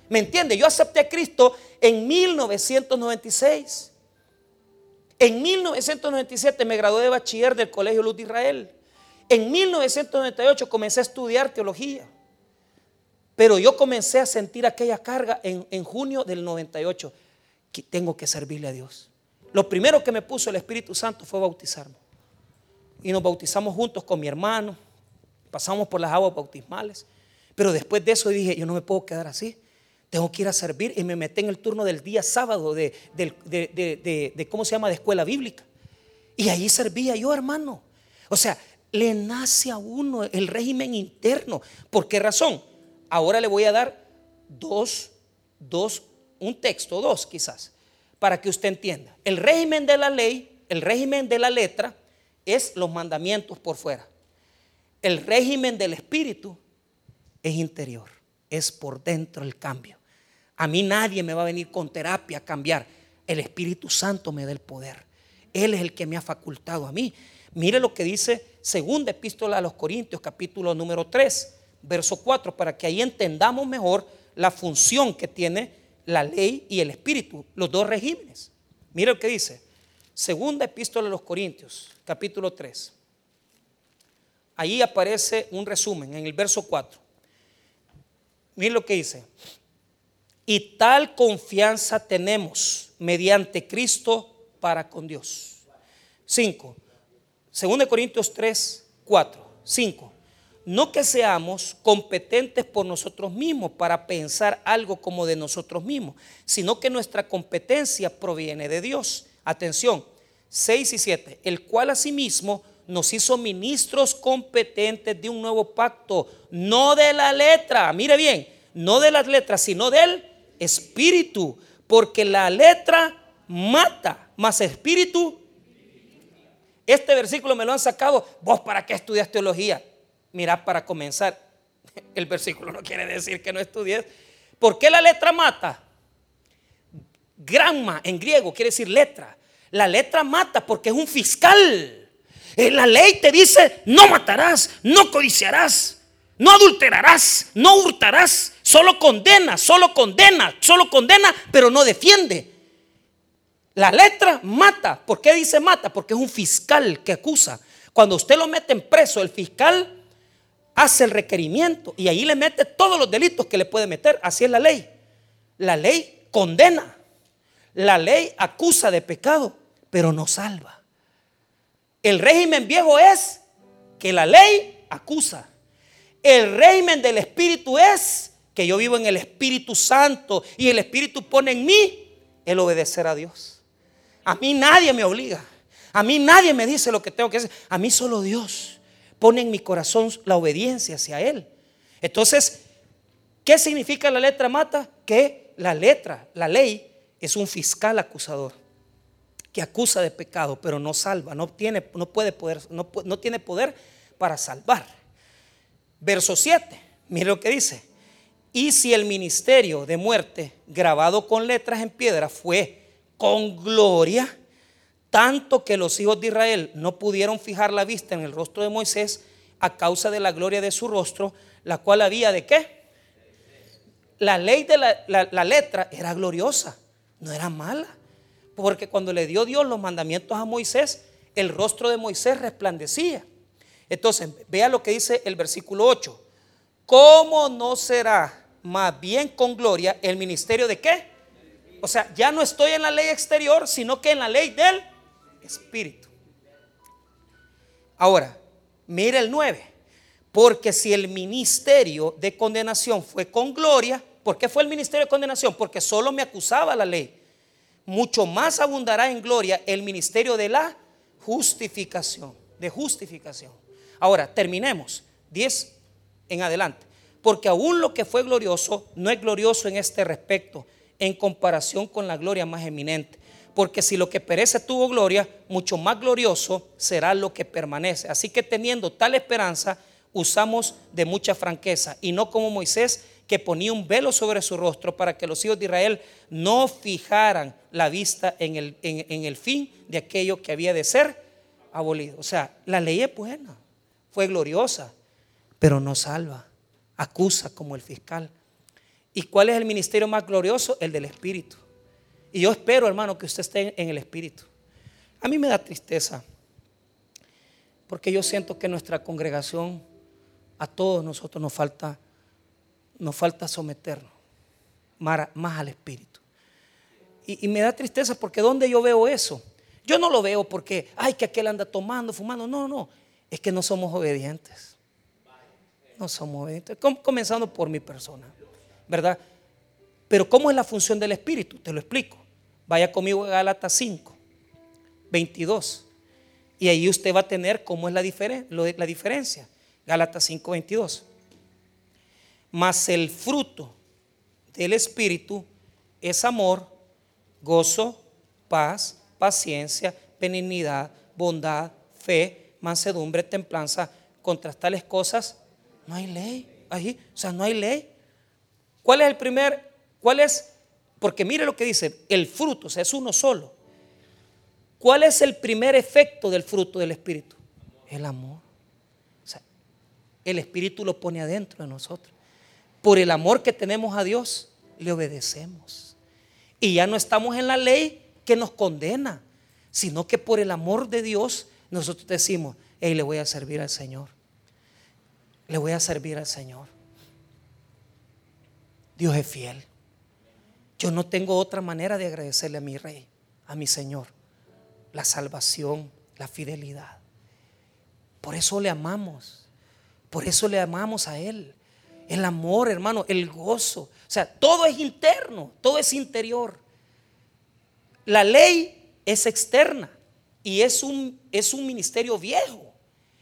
¿Me entiende? Yo acepté a Cristo en 1996. En 1997 me gradué de bachiller del Colegio Luz de Israel. En 1998 comencé a estudiar teología. Pero yo comencé a sentir aquella carga en, en junio del 98. Que tengo que servirle a Dios. Lo primero que me puso el Espíritu Santo fue bautizarme. Y nos bautizamos juntos con mi hermano. Pasamos por las aguas bautismales. Pero después de eso dije, yo no me puedo quedar así. Tengo que ir a servir. Y me metí en el turno del día sábado de, de, ¿cómo se llama? De escuela bíblica. Y ahí servía yo, hermano. O sea, le nace a uno el régimen interno. ¿Por qué razón? Ahora le voy a dar dos, dos, un texto, dos quizás para que usted entienda. El régimen de la ley, el régimen de la letra, es los mandamientos por fuera. El régimen del espíritu es interior, es por dentro el cambio. A mí nadie me va a venir con terapia a cambiar. El Espíritu Santo me da el poder. Él es el que me ha facultado a mí. Mire lo que dice segunda epístola a los Corintios, capítulo número 3, verso 4, para que ahí entendamos mejor la función que tiene la ley y el Espíritu, los dos regímenes. Mire lo que dice. Segunda epístola a los Corintios, capítulo 3. Ahí aparece un resumen en el verso 4. Mire lo que dice. Y tal confianza tenemos mediante Cristo para con Dios. 5. 2 Corintios 3, 4, 5. No que seamos competentes por nosotros mismos para pensar algo como de nosotros mismos, sino que nuestra competencia proviene de Dios. Atención, 6 y 7. El cual asimismo nos hizo ministros competentes de un nuevo pacto, no de la letra, mire bien, no de las letras, sino del espíritu, porque la letra mata, más espíritu. Este versículo me lo han sacado, vos para qué estudias teología. Mira, para comenzar, el versículo no quiere decir que no estudies. ¿Por qué la letra mata? Gramma en griego quiere decir letra. La letra mata porque es un fiscal. Eh, la ley te dice, no matarás, no codiciarás, no adulterarás, no hurtarás. Solo condena, solo condena, solo condena, pero no defiende. La letra mata. ¿Por qué dice mata? Porque es un fiscal que acusa. Cuando usted lo mete en preso, el fiscal hace el requerimiento y ahí le mete todos los delitos que le puede meter. Así es la ley. La ley condena. La ley acusa de pecado, pero no salva. El régimen viejo es que la ley acusa. El régimen del Espíritu es que yo vivo en el Espíritu Santo y el Espíritu pone en mí el obedecer a Dios. A mí nadie me obliga. A mí nadie me dice lo que tengo que hacer. A mí solo Dios pone en mi corazón la obediencia hacia Él. Entonces, ¿qué significa la letra mata? Que la letra, la ley, es un fiscal acusador que acusa de pecado, pero no salva, no tiene, no puede poder, no, no tiene poder para salvar. Verso 7, mire lo que dice. Y si el ministerio de muerte grabado con letras en piedra fue con gloria, tanto que los hijos de Israel no pudieron fijar la vista en el rostro de Moisés a causa de la gloria de su rostro, la cual había de qué? La ley de la, la letra era gloriosa, no era mala. Porque cuando le dio Dios los mandamientos a Moisés, el rostro de Moisés resplandecía. Entonces, vea lo que dice el versículo 8. ¿Cómo no será más bien con gloria el ministerio de qué? O sea, ya no estoy en la ley exterior, sino que en la ley del Espíritu. Ahora, mire el 9. Porque si el ministerio de condenación fue con gloria, ¿por qué fue el ministerio de condenación? Porque solo me acusaba la ley mucho más abundará en gloria el ministerio de la justificación, de justificación. Ahora, terminemos, 10 en adelante, porque aún lo que fue glorioso no es glorioso en este respecto, en comparación con la gloria más eminente. Porque si lo que perece tuvo gloria, mucho más glorioso será lo que permanece. Así que teniendo tal esperanza, usamos de mucha franqueza y no como Moisés que ponía un velo sobre su rostro para que los hijos de Israel no fijaran la vista en el, fin de aquello que había de ser abolido. O sea, la ley es buena, fue gloriosa, pero no salva, acusa como el fiscal. ¿Y cuál es el ministerio más glorioso? El del Espíritu. Y yo espero, hermano, que usted esté en el Espíritu. A mí me da tristeza, porque yo siento que nuestra congregación, a todos nosotros nos falta nos falta someternos más, al Espíritu. Y, me da tristeza porque ¿dónde yo veo eso? Yo no lo veo porque, ay, que aquel anda tomando, fumando. No, no, es que no somos obedientes. Comenzando por mi persona, ¿verdad? Pero ¿cómo es la función del Espíritu? Te lo explico. Vaya conmigo a Gálatas 5, 22. Y ahí usted va a tener cómo es la, la diferencia. Gálatas 5, 22. Mas el fruto del Espíritu es amor, gozo, paz, paciencia, benignidad, bondad, fe, mansedumbre, templanza. Contra tales cosas no hay ley. Ahí, o sea, no hay ley. ¿Cuál es el primer? ¿Cuál es? Porque mire lo que dice, el fruto, o sea, es uno solo. ¿Cuál es el primer efecto del fruto del Espíritu? El amor. O sea, el Espíritu lo pone adentro de nosotros. Por el amor que tenemos a Dios, le obedecemos. Y ya no estamos en la ley que nos condena, sino que por el amor de Dios nosotros decimos, hey, le voy a servir al Señor. Le voy a servir al Señor. Dios es fiel. Yo no tengo otra manera de agradecerle a mi rey, a mi Señor, la salvación, la fidelidad. Por eso le amamos. Por eso le amamos a Él. El amor, hermano, el gozo. O sea, todo es interno, todo es interior. La ley es externa y es un, es un ministerio viejo.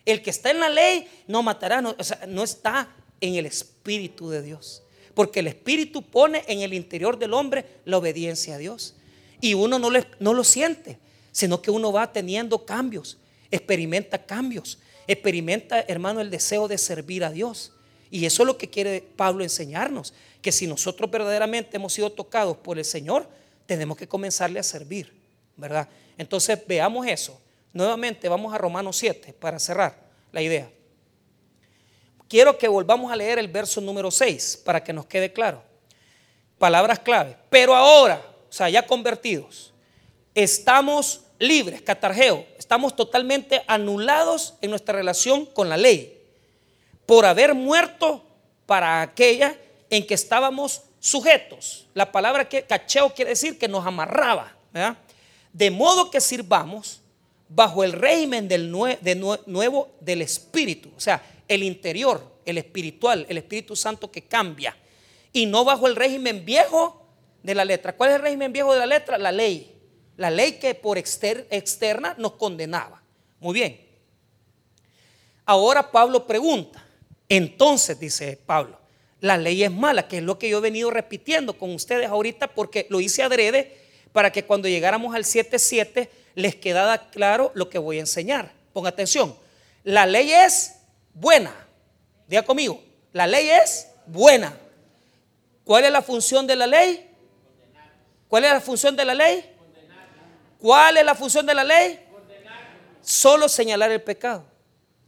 El que está en la ley no matará, no, está en el Espíritu de Dios. Porque el Espíritu pone en el interior del hombre la obediencia a Dios. Y uno no, no lo siente, sino que uno va teniendo cambios, experimenta cambios, experimenta, hermano, el deseo de servir a Dios. Y eso es lo que quiere Pablo enseñarnos, que si nosotros verdaderamente hemos sido tocados por el Señor, tenemos que comenzarle a servir, ¿verdad? Entonces veamos eso. Nuevamente vamos a Romanos 7 para cerrar la idea. Quiero que volvamos a leer el verso número 6 para que nos quede claro. Palabras clave. Pero ahora, o sea, ya convertidos, estamos libres, catargeo, estamos totalmente anulados en nuestra relación con la ley por haber muerto para aquella en que estábamos sujetos. La palabra que cacheo quiere decir que nos amarraba. De modo que sirvamos bajo el régimen del de nuevo del Espíritu. O sea, el interior, el espiritual, el Espíritu Santo que cambia. Y no bajo el régimen viejo de la letra. ¿Cuál es el régimen viejo de la letra? La ley. La ley que por externa nos condenaba. Muy bien. Ahora Pablo pregunta, entonces, dice Pablo, la ley es mala, que es lo que yo he venido repitiendo con ustedes ahorita porque lo hice adrede para que cuando llegáramos al 7.7 les quedara claro lo que voy a enseñar. Ponga atención, la ley es buena. Diga conmigo, la ley es buena. ¿Cuál es la función de la ley? ¿Cuál es la función de la ley? ¿Cuál es la función de la ley? Solo señalar el pecado.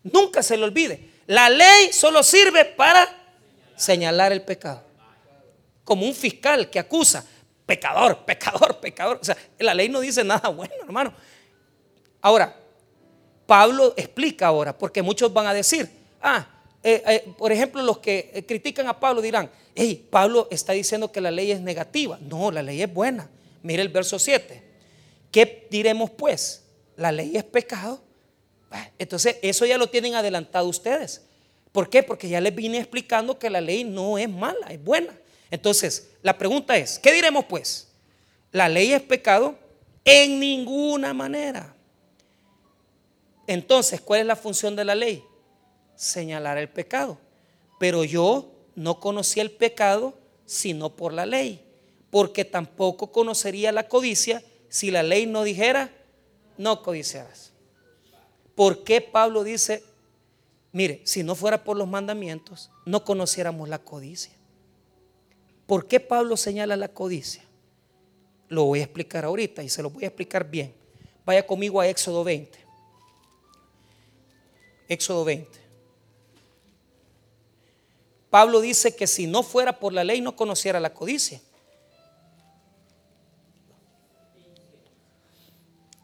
Nunca se le olvide. La ley solo sirve para señalar el pecado. Como un fiscal que acusa, pecador, pecador, pecador. O sea, la ley no dice nada bueno, hermano. Ahora, Pablo explica ahora, porque muchos van a decir, ah, eh, eh, por ejemplo, los que critican a Pablo dirán, hey, Pablo está diciendo que la ley es negativa. No, la ley es buena. Mire el verso 7. ¿Qué diremos pues? La ley es pecado entonces, eso ya lo tienen adelantado ustedes. ¿Por qué? Porque ya les vine explicando que la ley no es mala, es buena. Entonces, la pregunta es, ¿qué diremos pues? ¿La ley es pecado? En ninguna manera. Entonces, ¿cuál es la función de la ley? Señalar el pecado. Pero yo no conocí el pecado sino por la ley, porque tampoco conocería la codicia si la ley no dijera, no codiciarás. ¿Por qué Pablo dice, mire, si no fuera por los mandamientos, no conociéramos la codicia? ¿Por qué Pablo señala la codicia? Lo voy a explicar ahorita y se lo voy a explicar bien. Vaya conmigo a Éxodo 20. Éxodo 20. Pablo dice que si no fuera por la ley no conociera la codicia.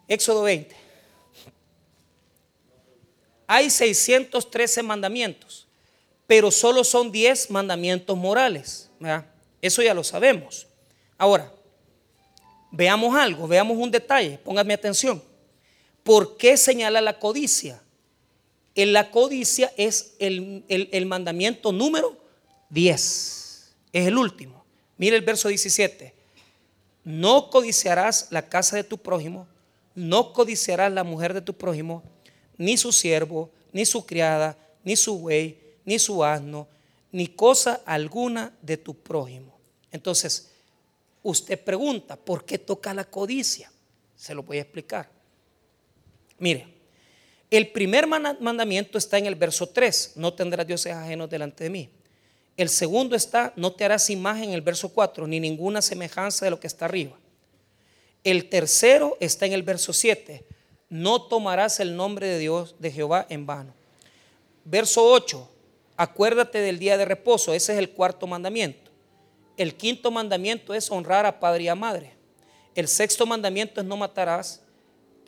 Éxodo 20 hay 613 mandamientos, pero solo son 10 mandamientos morales. Eso ya lo sabemos. Ahora, veamos algo, veamos un detalle, póngame atención. ¿Por qué señala la codicia? En la codicia es el, el mandamiento número 10, es el último. Mire el verso 17. No codiciarás la casa de tu prójimo, no codiciarás la mujer de tu prójimo, ni su siervo, ni su criada, ni su buey, ni su asno, ni cosa alguna de tu prójimo. Entonces, usted pregunta, ¿por qué toca la codicia? Se lo voy a explicar. Mire, el primer mandamiento está en el verso 3, no tendrás dioses ajenos delante de mí. El segundo está, no te harás imagen en el verso 4, ni ninguna semejanza de lo que está arriba. El tercero está en el verso 7, no tomarás el nombre de Dios, de Jehová, en vano. Verso 8, acuérdate del día de reposo, ese es el cuarto mandamiento. El quinto mandamiento es honrar a padre y a madre. El sexto mandamiento es no matarás.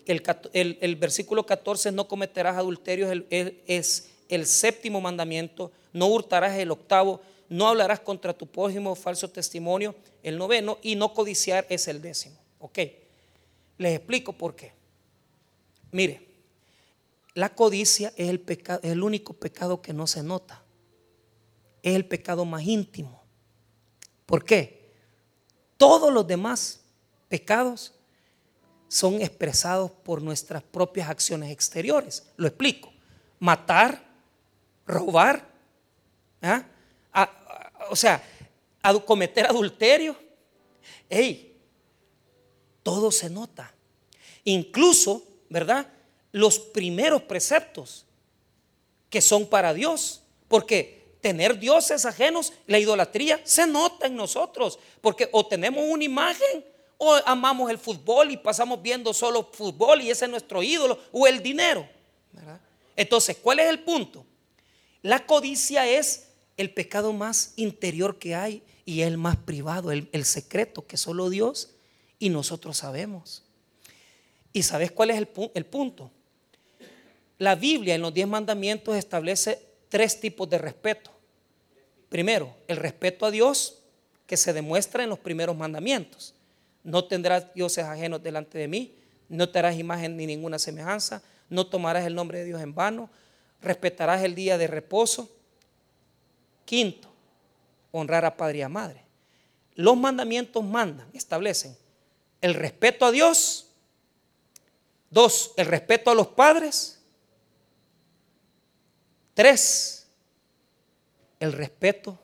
El, versículo 14 es no cometerás adulterio, es el, séptimo mandamiento. No hurtarás el octavo. No hablarás contra tu prójimo falso testimonio, el noveno. Y no codiciar es el décimo. Ok, les explico por qué. Mire, la codicia es el, pecado, es el único pecado que no se nota. Es el pecado más íntimo. ¿Por qué? Todos los demás pecados son expresados por nuestras propias acciones exteriores. Lo explico. Matar, robar, ¿ah? o sea, cometer adulterio. Ey, todo se nota. Incluso, ¿verdad? Los primeros preceptos que son para Dios. Porque tener dioses ajenos, la idolatría, se nota en nosotros. Porque o tenemos una imagen o amamos el fútbol y pasamos viendo solo fútbol y ese es nuestro ídolo, o el dinero. Entonces, ¿cuál es el punto? La codicia es el pecado más interior que hay y el más privado, el, secreto que solo Dios y nosotros sabemos. ¿Y sabes cuál es el punto? La Biblia en los diez mandamientos establece tres tipos de respeto. Primero, el respeto a Dios que se demuestra en los primeros mandamientos. No tendrás dioses ajenos delante de mí, no te harás imagen ni ninguna semejanza, no tomarás el nombre de Dios en vano, respetarás el día de reposo. Quinto, honrar a padre y a madre. Los mandamientos mandan, establecen el respeto a Dios. Dos, el respeto a los padres. Tres, el respeto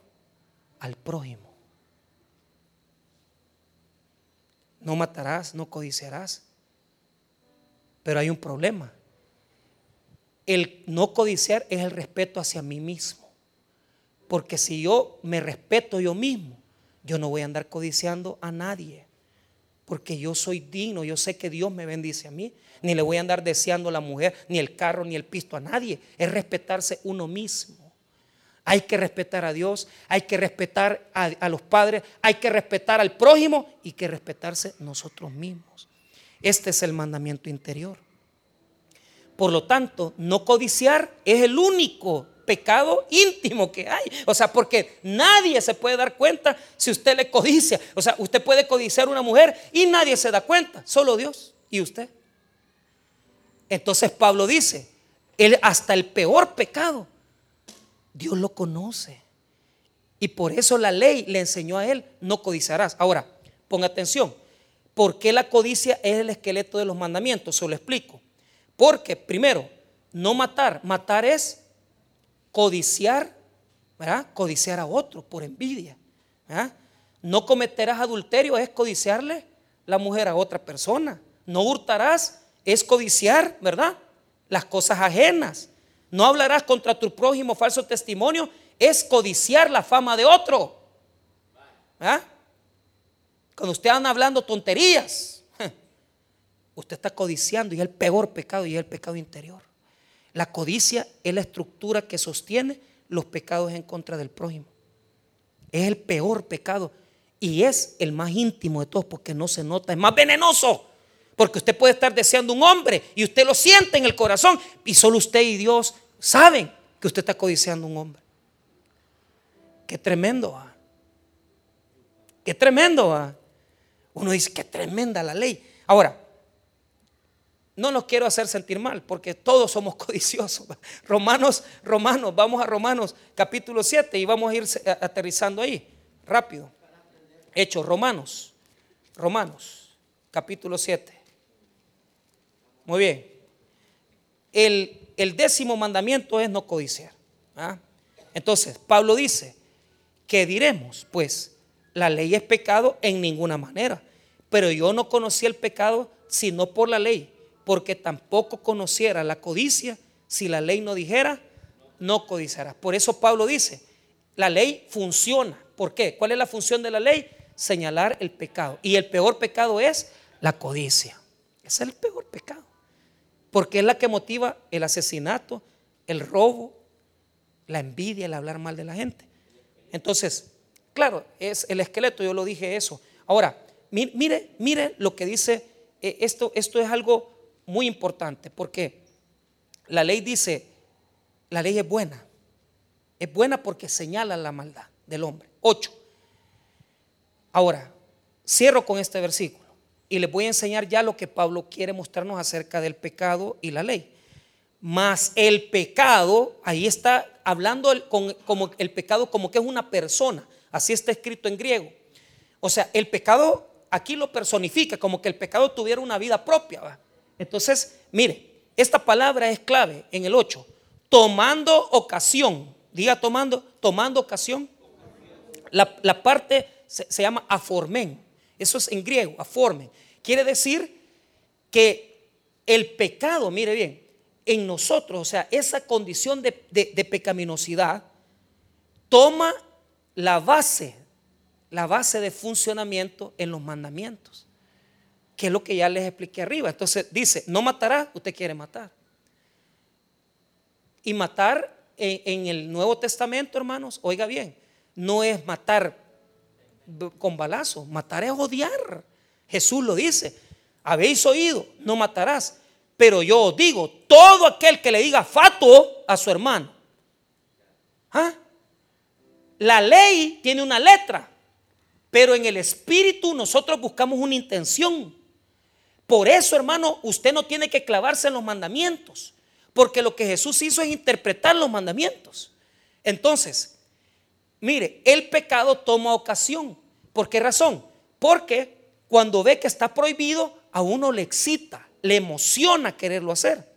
al prójimo. No matarás, no codiciarás. Pero hay un problema. El no codiciar es el respeto hacia mí mismo. Porque si yo me respeto yo mismo, yo no voy a andar codiciando a nadie. Porque yo soy digno, yo sé que Dios me bendice a mí. Ni le voy a andar deseando la mujer, ni el carro, ni el pisto a nadie. Es respetarse uno mismo. Hay que respetar a Dios, hay que respetar a, los padres, hay que respetar al prójimo y que respetarse nosotros mismos. Este es el mandamiento interior. Por lo tanto, no codiciar es el único pecado íntimo que hay. O sea, porque nadie se puede dar cuenta si usted le codicia. O sea, usted puede codiciar a una mujer y nadie se da cuenta, solo Dios y usted. Entonces Pablo dice, él hasta el peor pecado Dios lo conoce. Y por eso la ley le enseñó a él, no codiciarás. Ahora, ponga atención. ¿Por qué la codicia es el esqueleto de los mandamientos? Se lo explico. Porque, primero, no matar. Matar es codiciar, ¿verdad? Codiciar a otro por envidia. No cometerás adulterio es codiciarle la mujer a otra persona. No hurtarás es codiciar, ¿verdad? Las cosas ajenas. No hablarás contra tu prójimo falso testimonio. Es codiciar la fama de otro. ¿Ah? Cuando usted anda hablando tonterías, usted está codiciando y es el peor pecado y es el pecado interior. La codicia es la estructura que sostiene los pecados en contra del prójimo. Es el peor pecado y es el más íntimo de todos porque no se nota, es más venenoso. Porque usted puede estar deseando un hombre y usted lo siente en el corazón y solo usted y Dios saben que usted está codiciando un hombre. Qué tremendo. ¿ah? Qué tremendo. ¿ah? Uno dice, qué tremenda la ley. Ahora, no nos quiero hacer sentir mal, porque todos somos codiciosos. Romanos, Romanos, vamos a Romanos capítulo 7 y vamos a ir aterrizando ahí, rápido. Hechos, Romanos, Romanos, capítulo 7. Muy bien. El, décimo mandamiento es no codiciar. ¿ah? Entonces, Pablo dice, ¿qué diremos? Pues la ley es pecado en ninguna manera. Pero yo no conocí el pecado sino por la ley, porque tampoco conociera la codicia si la ley no dijera, no codiciarás. Por eso Pablo dice, La ley funciona. ¿Por qué? ¿Cuál es la función de la ley? Señalar el pecado. Y el peor pecado es la codicia. Ese es el peor pecado. Porque es la que motiva el asesinato, el robo, la envidia, el hablar mal de la gente. Entonces, claro, es el esqueleto, yo lo dije eso. Ahora, mire, mire lo que dice, eh, esto, esto es algo muy importante, porque la ley dice, la ley es buena, es buena porque señala la maldad del hombre. 8. Ahora, cierro con este versículo y les voy a enseñar ya lo que Pablo quiere mostrarnos acerca del pecado y la ley. Más el pecado, ahí está hablando como el pecado como que es una persona, así está escrito en griego. O sea, el pecado aquí lo personifica como que el pecado tuviera una vida propia. Entonces, mire, esta palabra es clave en el 8. Tomando ocasión, diga tomando, tomando ocasión. La, parte se, se, llama aformen. Eso es en griego, aformen. Quiere decir que el pecado, mire bien, en nosotros, o sea, esa condición de, pecaminosidad, toma la base, la base de funcionamiento en los mandamientos que es lo que ya les expliqué arriba. Entonces dice, no matará, usted quiere matar. Y matar en, el Nuevo Testamento, hermanos, oiga bien, no es matar con balazo, matar es odiar. Jesús lo dice, habéis oído, no matarás. Pero yo os digo, todo aquel que le diga fato a su hermano. ¿ah? La ley tiene una letra, pero en el espíritu nosotros buscamos una intención. Por eso, hermano, usted no tiene que clavarse en los mandamientos, porque lo que Jesús hizo es interpretar los mandamientos. Entonces, mire, el pecado toma ocasión. ¿Por qué razón? Porque cuando ve que está prohibido, a uno le excita, le emociona quererlo hacer.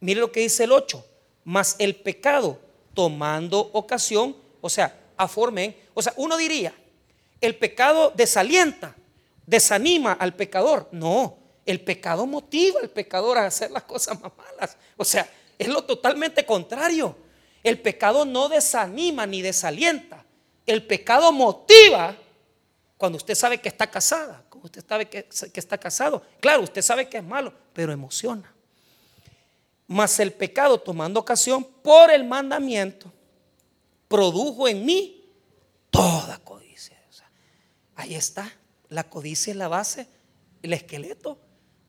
Mire lo que dice el 8. Mas el pecado tomando ocasión, o sea, aformen, o sea, uno diría, el pecado desalienta, desanima al pecador. No, el pecado motiva al pecador a hacer las cosas más malas. O sea, es lo totalmente contrario. El pecado no desanima ni desalienta. El pecado motiva cuando usted sabe que está casada, cuando usted sabe que, está casado. Claro, usted sabe que es malo, pero emociona. Mas el pecado, tomando ocasión por el mandamiento, produjo en mí toda codicia. ahí está. La codicia es la base, el esqueleto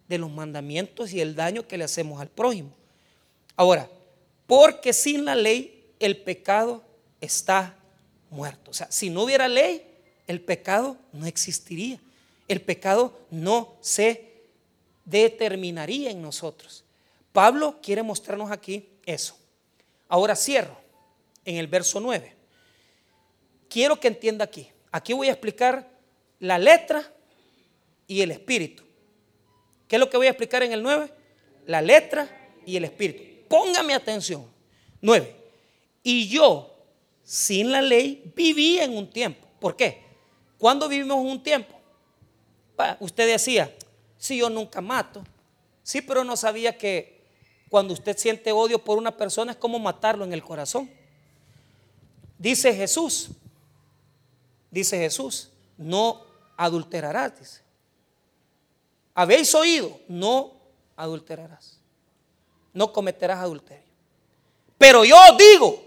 de los mandamientos y el daño que le hacemos al prójimo. Ahora, porque sin la ley el pecado está muerto. O sea, si no hubiera ley, el pecado no existiría. El pecado no se determinaría en nosotros. Pablo quiere mostrarnos aquí eso. Ahora cierro en el verso 9. Quiero que entienda aquí. Aquí voy a explicar la letra y el espíritu. ¿Qué es lo que voy a explicar en el 9? La letra y el espíritu. Póngame atención. 9. Y yo, sin la ley, viví en un tiempo. ¿Por qué? ¿Cuándo vivimos un tiempo? Usted decía, si yo nunca mato. Sí, pero no sabía que cuando usted siente odio por una persona es como matarlo en el corazón. Dice Jesús, dice Jesús, no adulterarás. Habéis oído, no adulterarás. No cometerás adulterio. Pero yo digo,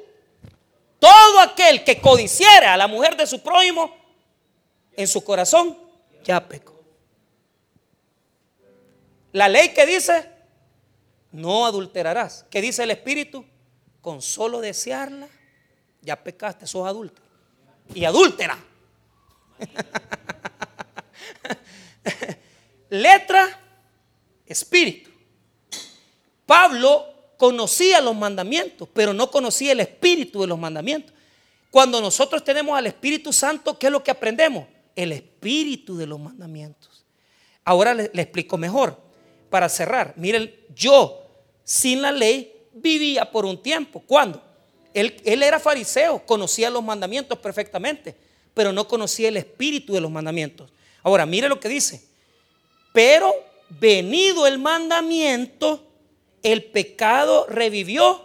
todo aquel que codiciere a la mujer de su prójimo en su corazón, ya pecó. La ley que dice, no adulterarás. ¿Qué dice el Espíritu? Con solo desearla, ya pecaste, sos adulto. Y adúltera. Letra, espíritu. Pablo conocía los mandamientos, pero no conocía el espíritu de los mandamientos. Cuando nosotros tenemos al Espíritu Santo, ¿qué es lo que aprendemos? El espíritu de los mandamientos. Ahora le, explico mejor. Para cerrar, miren, yo sin la ley vivía por un tiempo. ¿Cuándo? Él, él, era fariseo, conocía los mandamientos perfectamente pero no conocía el espíritu de los mandamientos. Ahora, mire lo que dice. Pero venido el mandamiento, el pecado revivió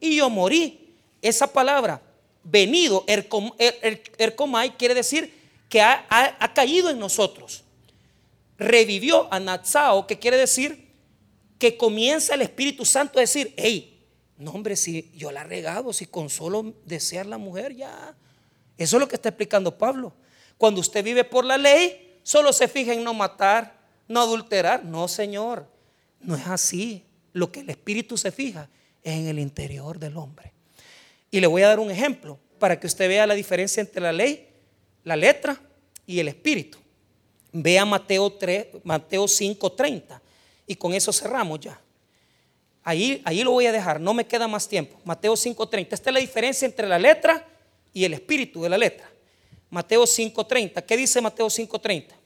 y yo morí. Esa palabra, venido, ercomai, quiere decir que ha, caído en nosotros. Revivió a Natsao, que quiere decir que comienza el Espíritu Santo a decir, hey, no hombre, si yo la regado, si con solo desear la mujer ya. Eso es lo que está explicando Pablo. Cuando usted vive por la ley, solo se fija en no matar, no adulterar. No, Señor, no es así. Lo que el Espíritu se fija es en el interior del hombre. Y le voy a dar un ejemplo para que usted vea la diferencia entre la ley, la letra y el Espíritu. Vea Mateo, 3, Mateo 5:30 y con eso cerramos ya. Ahí, ahí lo voy a dejar, no me queda más tiempo. Mateo 5:30. Esta es la diferencia entre la letra y el espíritu de la letra. Mateo 5:30. ¿Qué dice Mateo 5:30?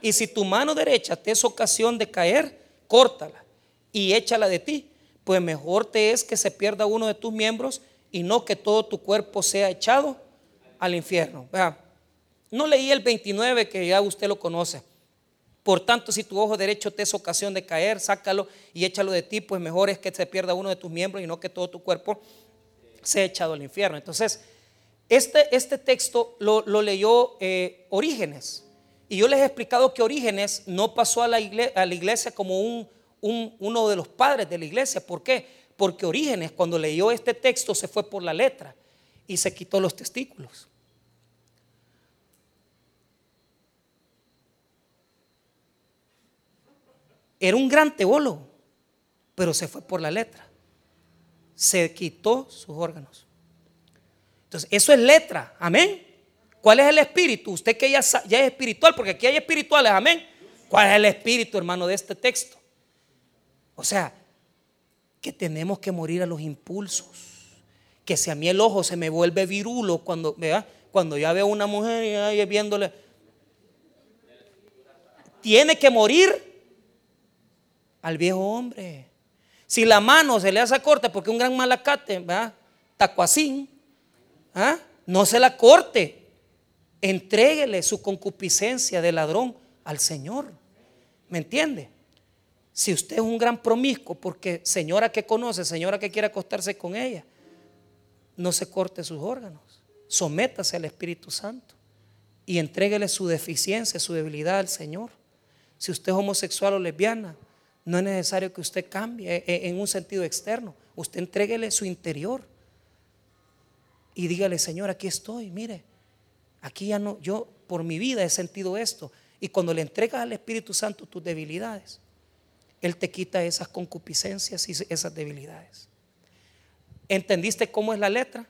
Y si tu mano derecha te es ocasión de caer, córtala y échala de ti, pues mejor te es que se pierda uno de tus miembros y no que todo tu cuerpo sea echado al infierno. no leí el 29 que ya usted lo conoce. Por tanto, si tu ojo derecho te es ocasión de caer, sácalo y échalo de ti, pues mejor es que se pierda uno de tus miembros y no que todo tu cuerpo sea echado al infierno. Entonces, este, este texto lo, leyó eh, Orígenes. Y yo les he explicado que Orígenes no pasó a la iglesia, como un, uno de los padres de la iglesia. ¿Por qué? Porque Orígenes cuando leyó este texto se fue por la letra y se quitó los testículos. Era un gran teólogo, pero se fue por la letra. Se quitó sus órganos. Entonces, eso es letra. Amén. ¿Cuál es el espíritu? Usted que ya, ya es espiritual, porque aquí hay espirituales, amén. ¿Cuál es el espíritu, hermano, de este texto? O sea, que tenemos que morir a los impulsos. Que si a mí el ojo se me vuelve virulo cuando, cuando ya veo a una mujer y viéndole, tiene que morir al viejo hombre. Si la mano se le hace corta porque un gran malacate, ¿verdad? Tacuacín, ¿ah? no se la corte. Entréguele su concupiscencia de ladrón al Señor. ¿Me entiende? Si usted es un gran promiscuo, porque señora que conoce, señora que quiere acostarse con ella, no se corte sus órganos. Sométase al Espíritu Santo y entréguele su deficiencia, su debilidad al Señor. Si usted es homosexual o lesbiana, no es necesario que usted cambie eh, eh, en un sentido externo. Usted entréguele su interior y dígale, Señor, aquí estoy, mire, Aquí ya no, yo por mi vida he sentido esto. Y cuando le entregas al Espíritu Santo tus debilidades, Él te quita esas concupiscencias y esas debilidades. ¿Entendiste cómo es la letra?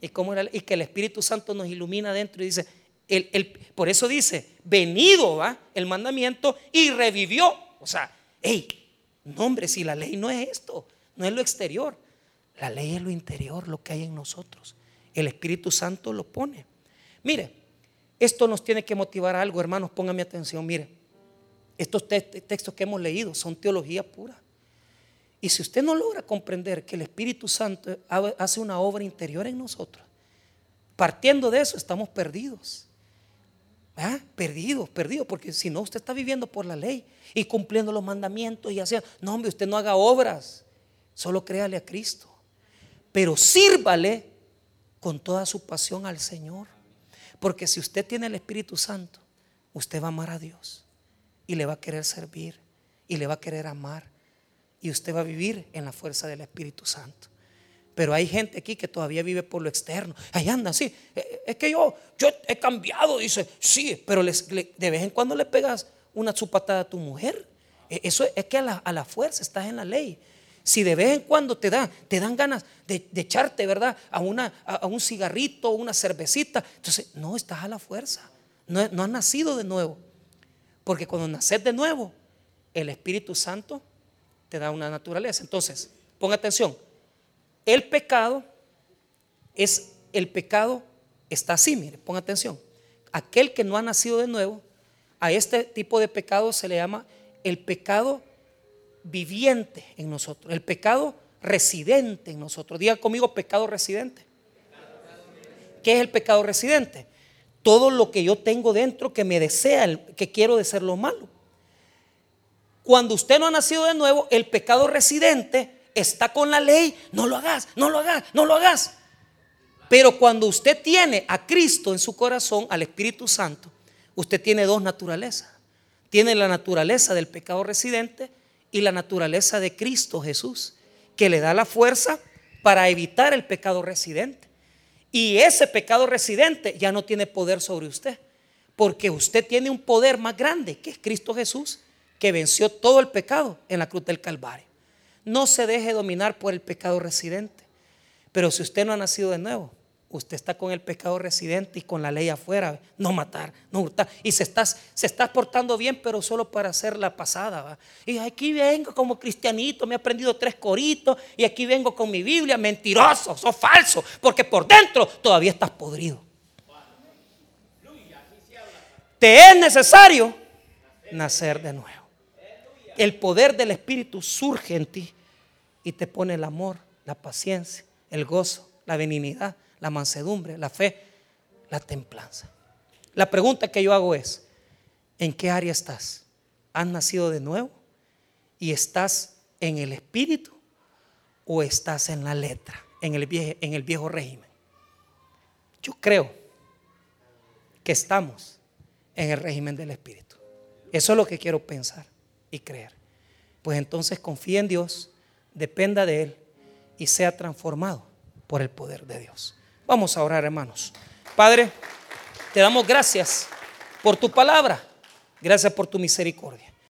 Y, cómo y que el Espíritu Santo nos ilumina dentro y dice, el, por eso dice, venido va el mandamiento y revivió. O sea, hey, no hombre, si la ley no es esto, no es lo exterior, la ley es lo interior, lo que hay en nosotros. El Espíritu Santo lo pone. Mire, esto nos tiene que motivar a algo, hermanos, pónganme atención, mire. Estos textos que hemos leído son teología pura. Y si usted no logra comprender que el Espíritu Santo hace una obra interior en nosotros, partiendo de eso estamos perdidos. ¿Ah? Perdidos, perdidos, porque si no, usted está viviendo por la ley y cumpliendo los mandamientos y haciendo, no, hombre, usted no haga obras, solo créale a Cristo. Pero sírvale con toda su pasión al Señor. Porque si usted tiene el Espíritu Santo, usted va a amar a Dios y le va a querer servir y le va a querer amar y usted va a vivir en la fuerza del Espíritu Santo. Pero hay gente aquí que todavía vive por lo externo. Ahí anda, sí. Eh, eh, es que yo, yo he cambiado, dice. Sí, pero de vez en cuando le pegas una chupatada a tu mujer. E, eso es que a la, a la fuerza estás en la ley. Si de vez en cuando te, da, te dan ganas de, echarte, ¿verdad? A, una, a, un cigarrito, una cervecita, entonces no estás a la fuerza. No, no has nacido de nuevo. Porque cuando naces de nuevo, el Espíritu Santo te da una naturaleza. Entonces, ponga atención. El pecado es, el pecado está así, mire, ponga atención. Aquel que no ha nacido de nuevo, a este tipo de pecado se le llama el pecado viviente en nosotros, el pecado residente en nosotros. Diga conmigo pecado residente. ¿Qué es el pecado residente? Todo lo que yo tengo dentro que me desea, que quiero de ser lo malo. Cuando usted no ha nacido de nuevo, el pecado residente está con la ley. No lo hagas, no lo hagas, no lo hagas. Pero cuando usted tiene a Cristo en su corazón, al Espíritu Santo, usted tiene dos naturalezas. Tiene la naturaleza del pecado residente y la naturaleza de Cristo Jesús, que le da la fuerza para evitar el pecado residente. Y ese pecado residente ya no tiene poder sobre usted, porque usted tiene un poder más grande, que es Cristo Jesús, que venció todo el pecado en la cruz del Calvario. No se deje dominar por el pecado residente. Pero si usted no ha nacido de nuevo, usted está con el pecado residente y con la ley afuera, no matar, no hurtar. Y se está, se está portando bien, pero solo para hacer la pasada. Y aquí vengo como cristianito, me he aprendido tres coritos y aquí vengo con mi Biblia, mentiroso, sos falso, porque por dentro todavía estás podrido. Te es necesario nacer de nuevo. El poder del Espíritu surge en ti y te pone el amor, la paciencia, el gozo, la benignidad la mansedumbre, la fe, la templanza. La pregunta que yo hago es, ¿en qué área estás? ¿Has nacido de nuevo? ¿Y estás en el espíritu o estás en la letra, en el viejo, régimen? Yo creo que estamos en el régimen del espíritu. Eso es lo que quiero pensar y creer. Pues entonces confía en Dios, dependa de Él y sea transformado por el poder de Dios. Vamos a orar, hermanos. Padre, te damos gracias por tu palabra. Gracias por tu misericordia.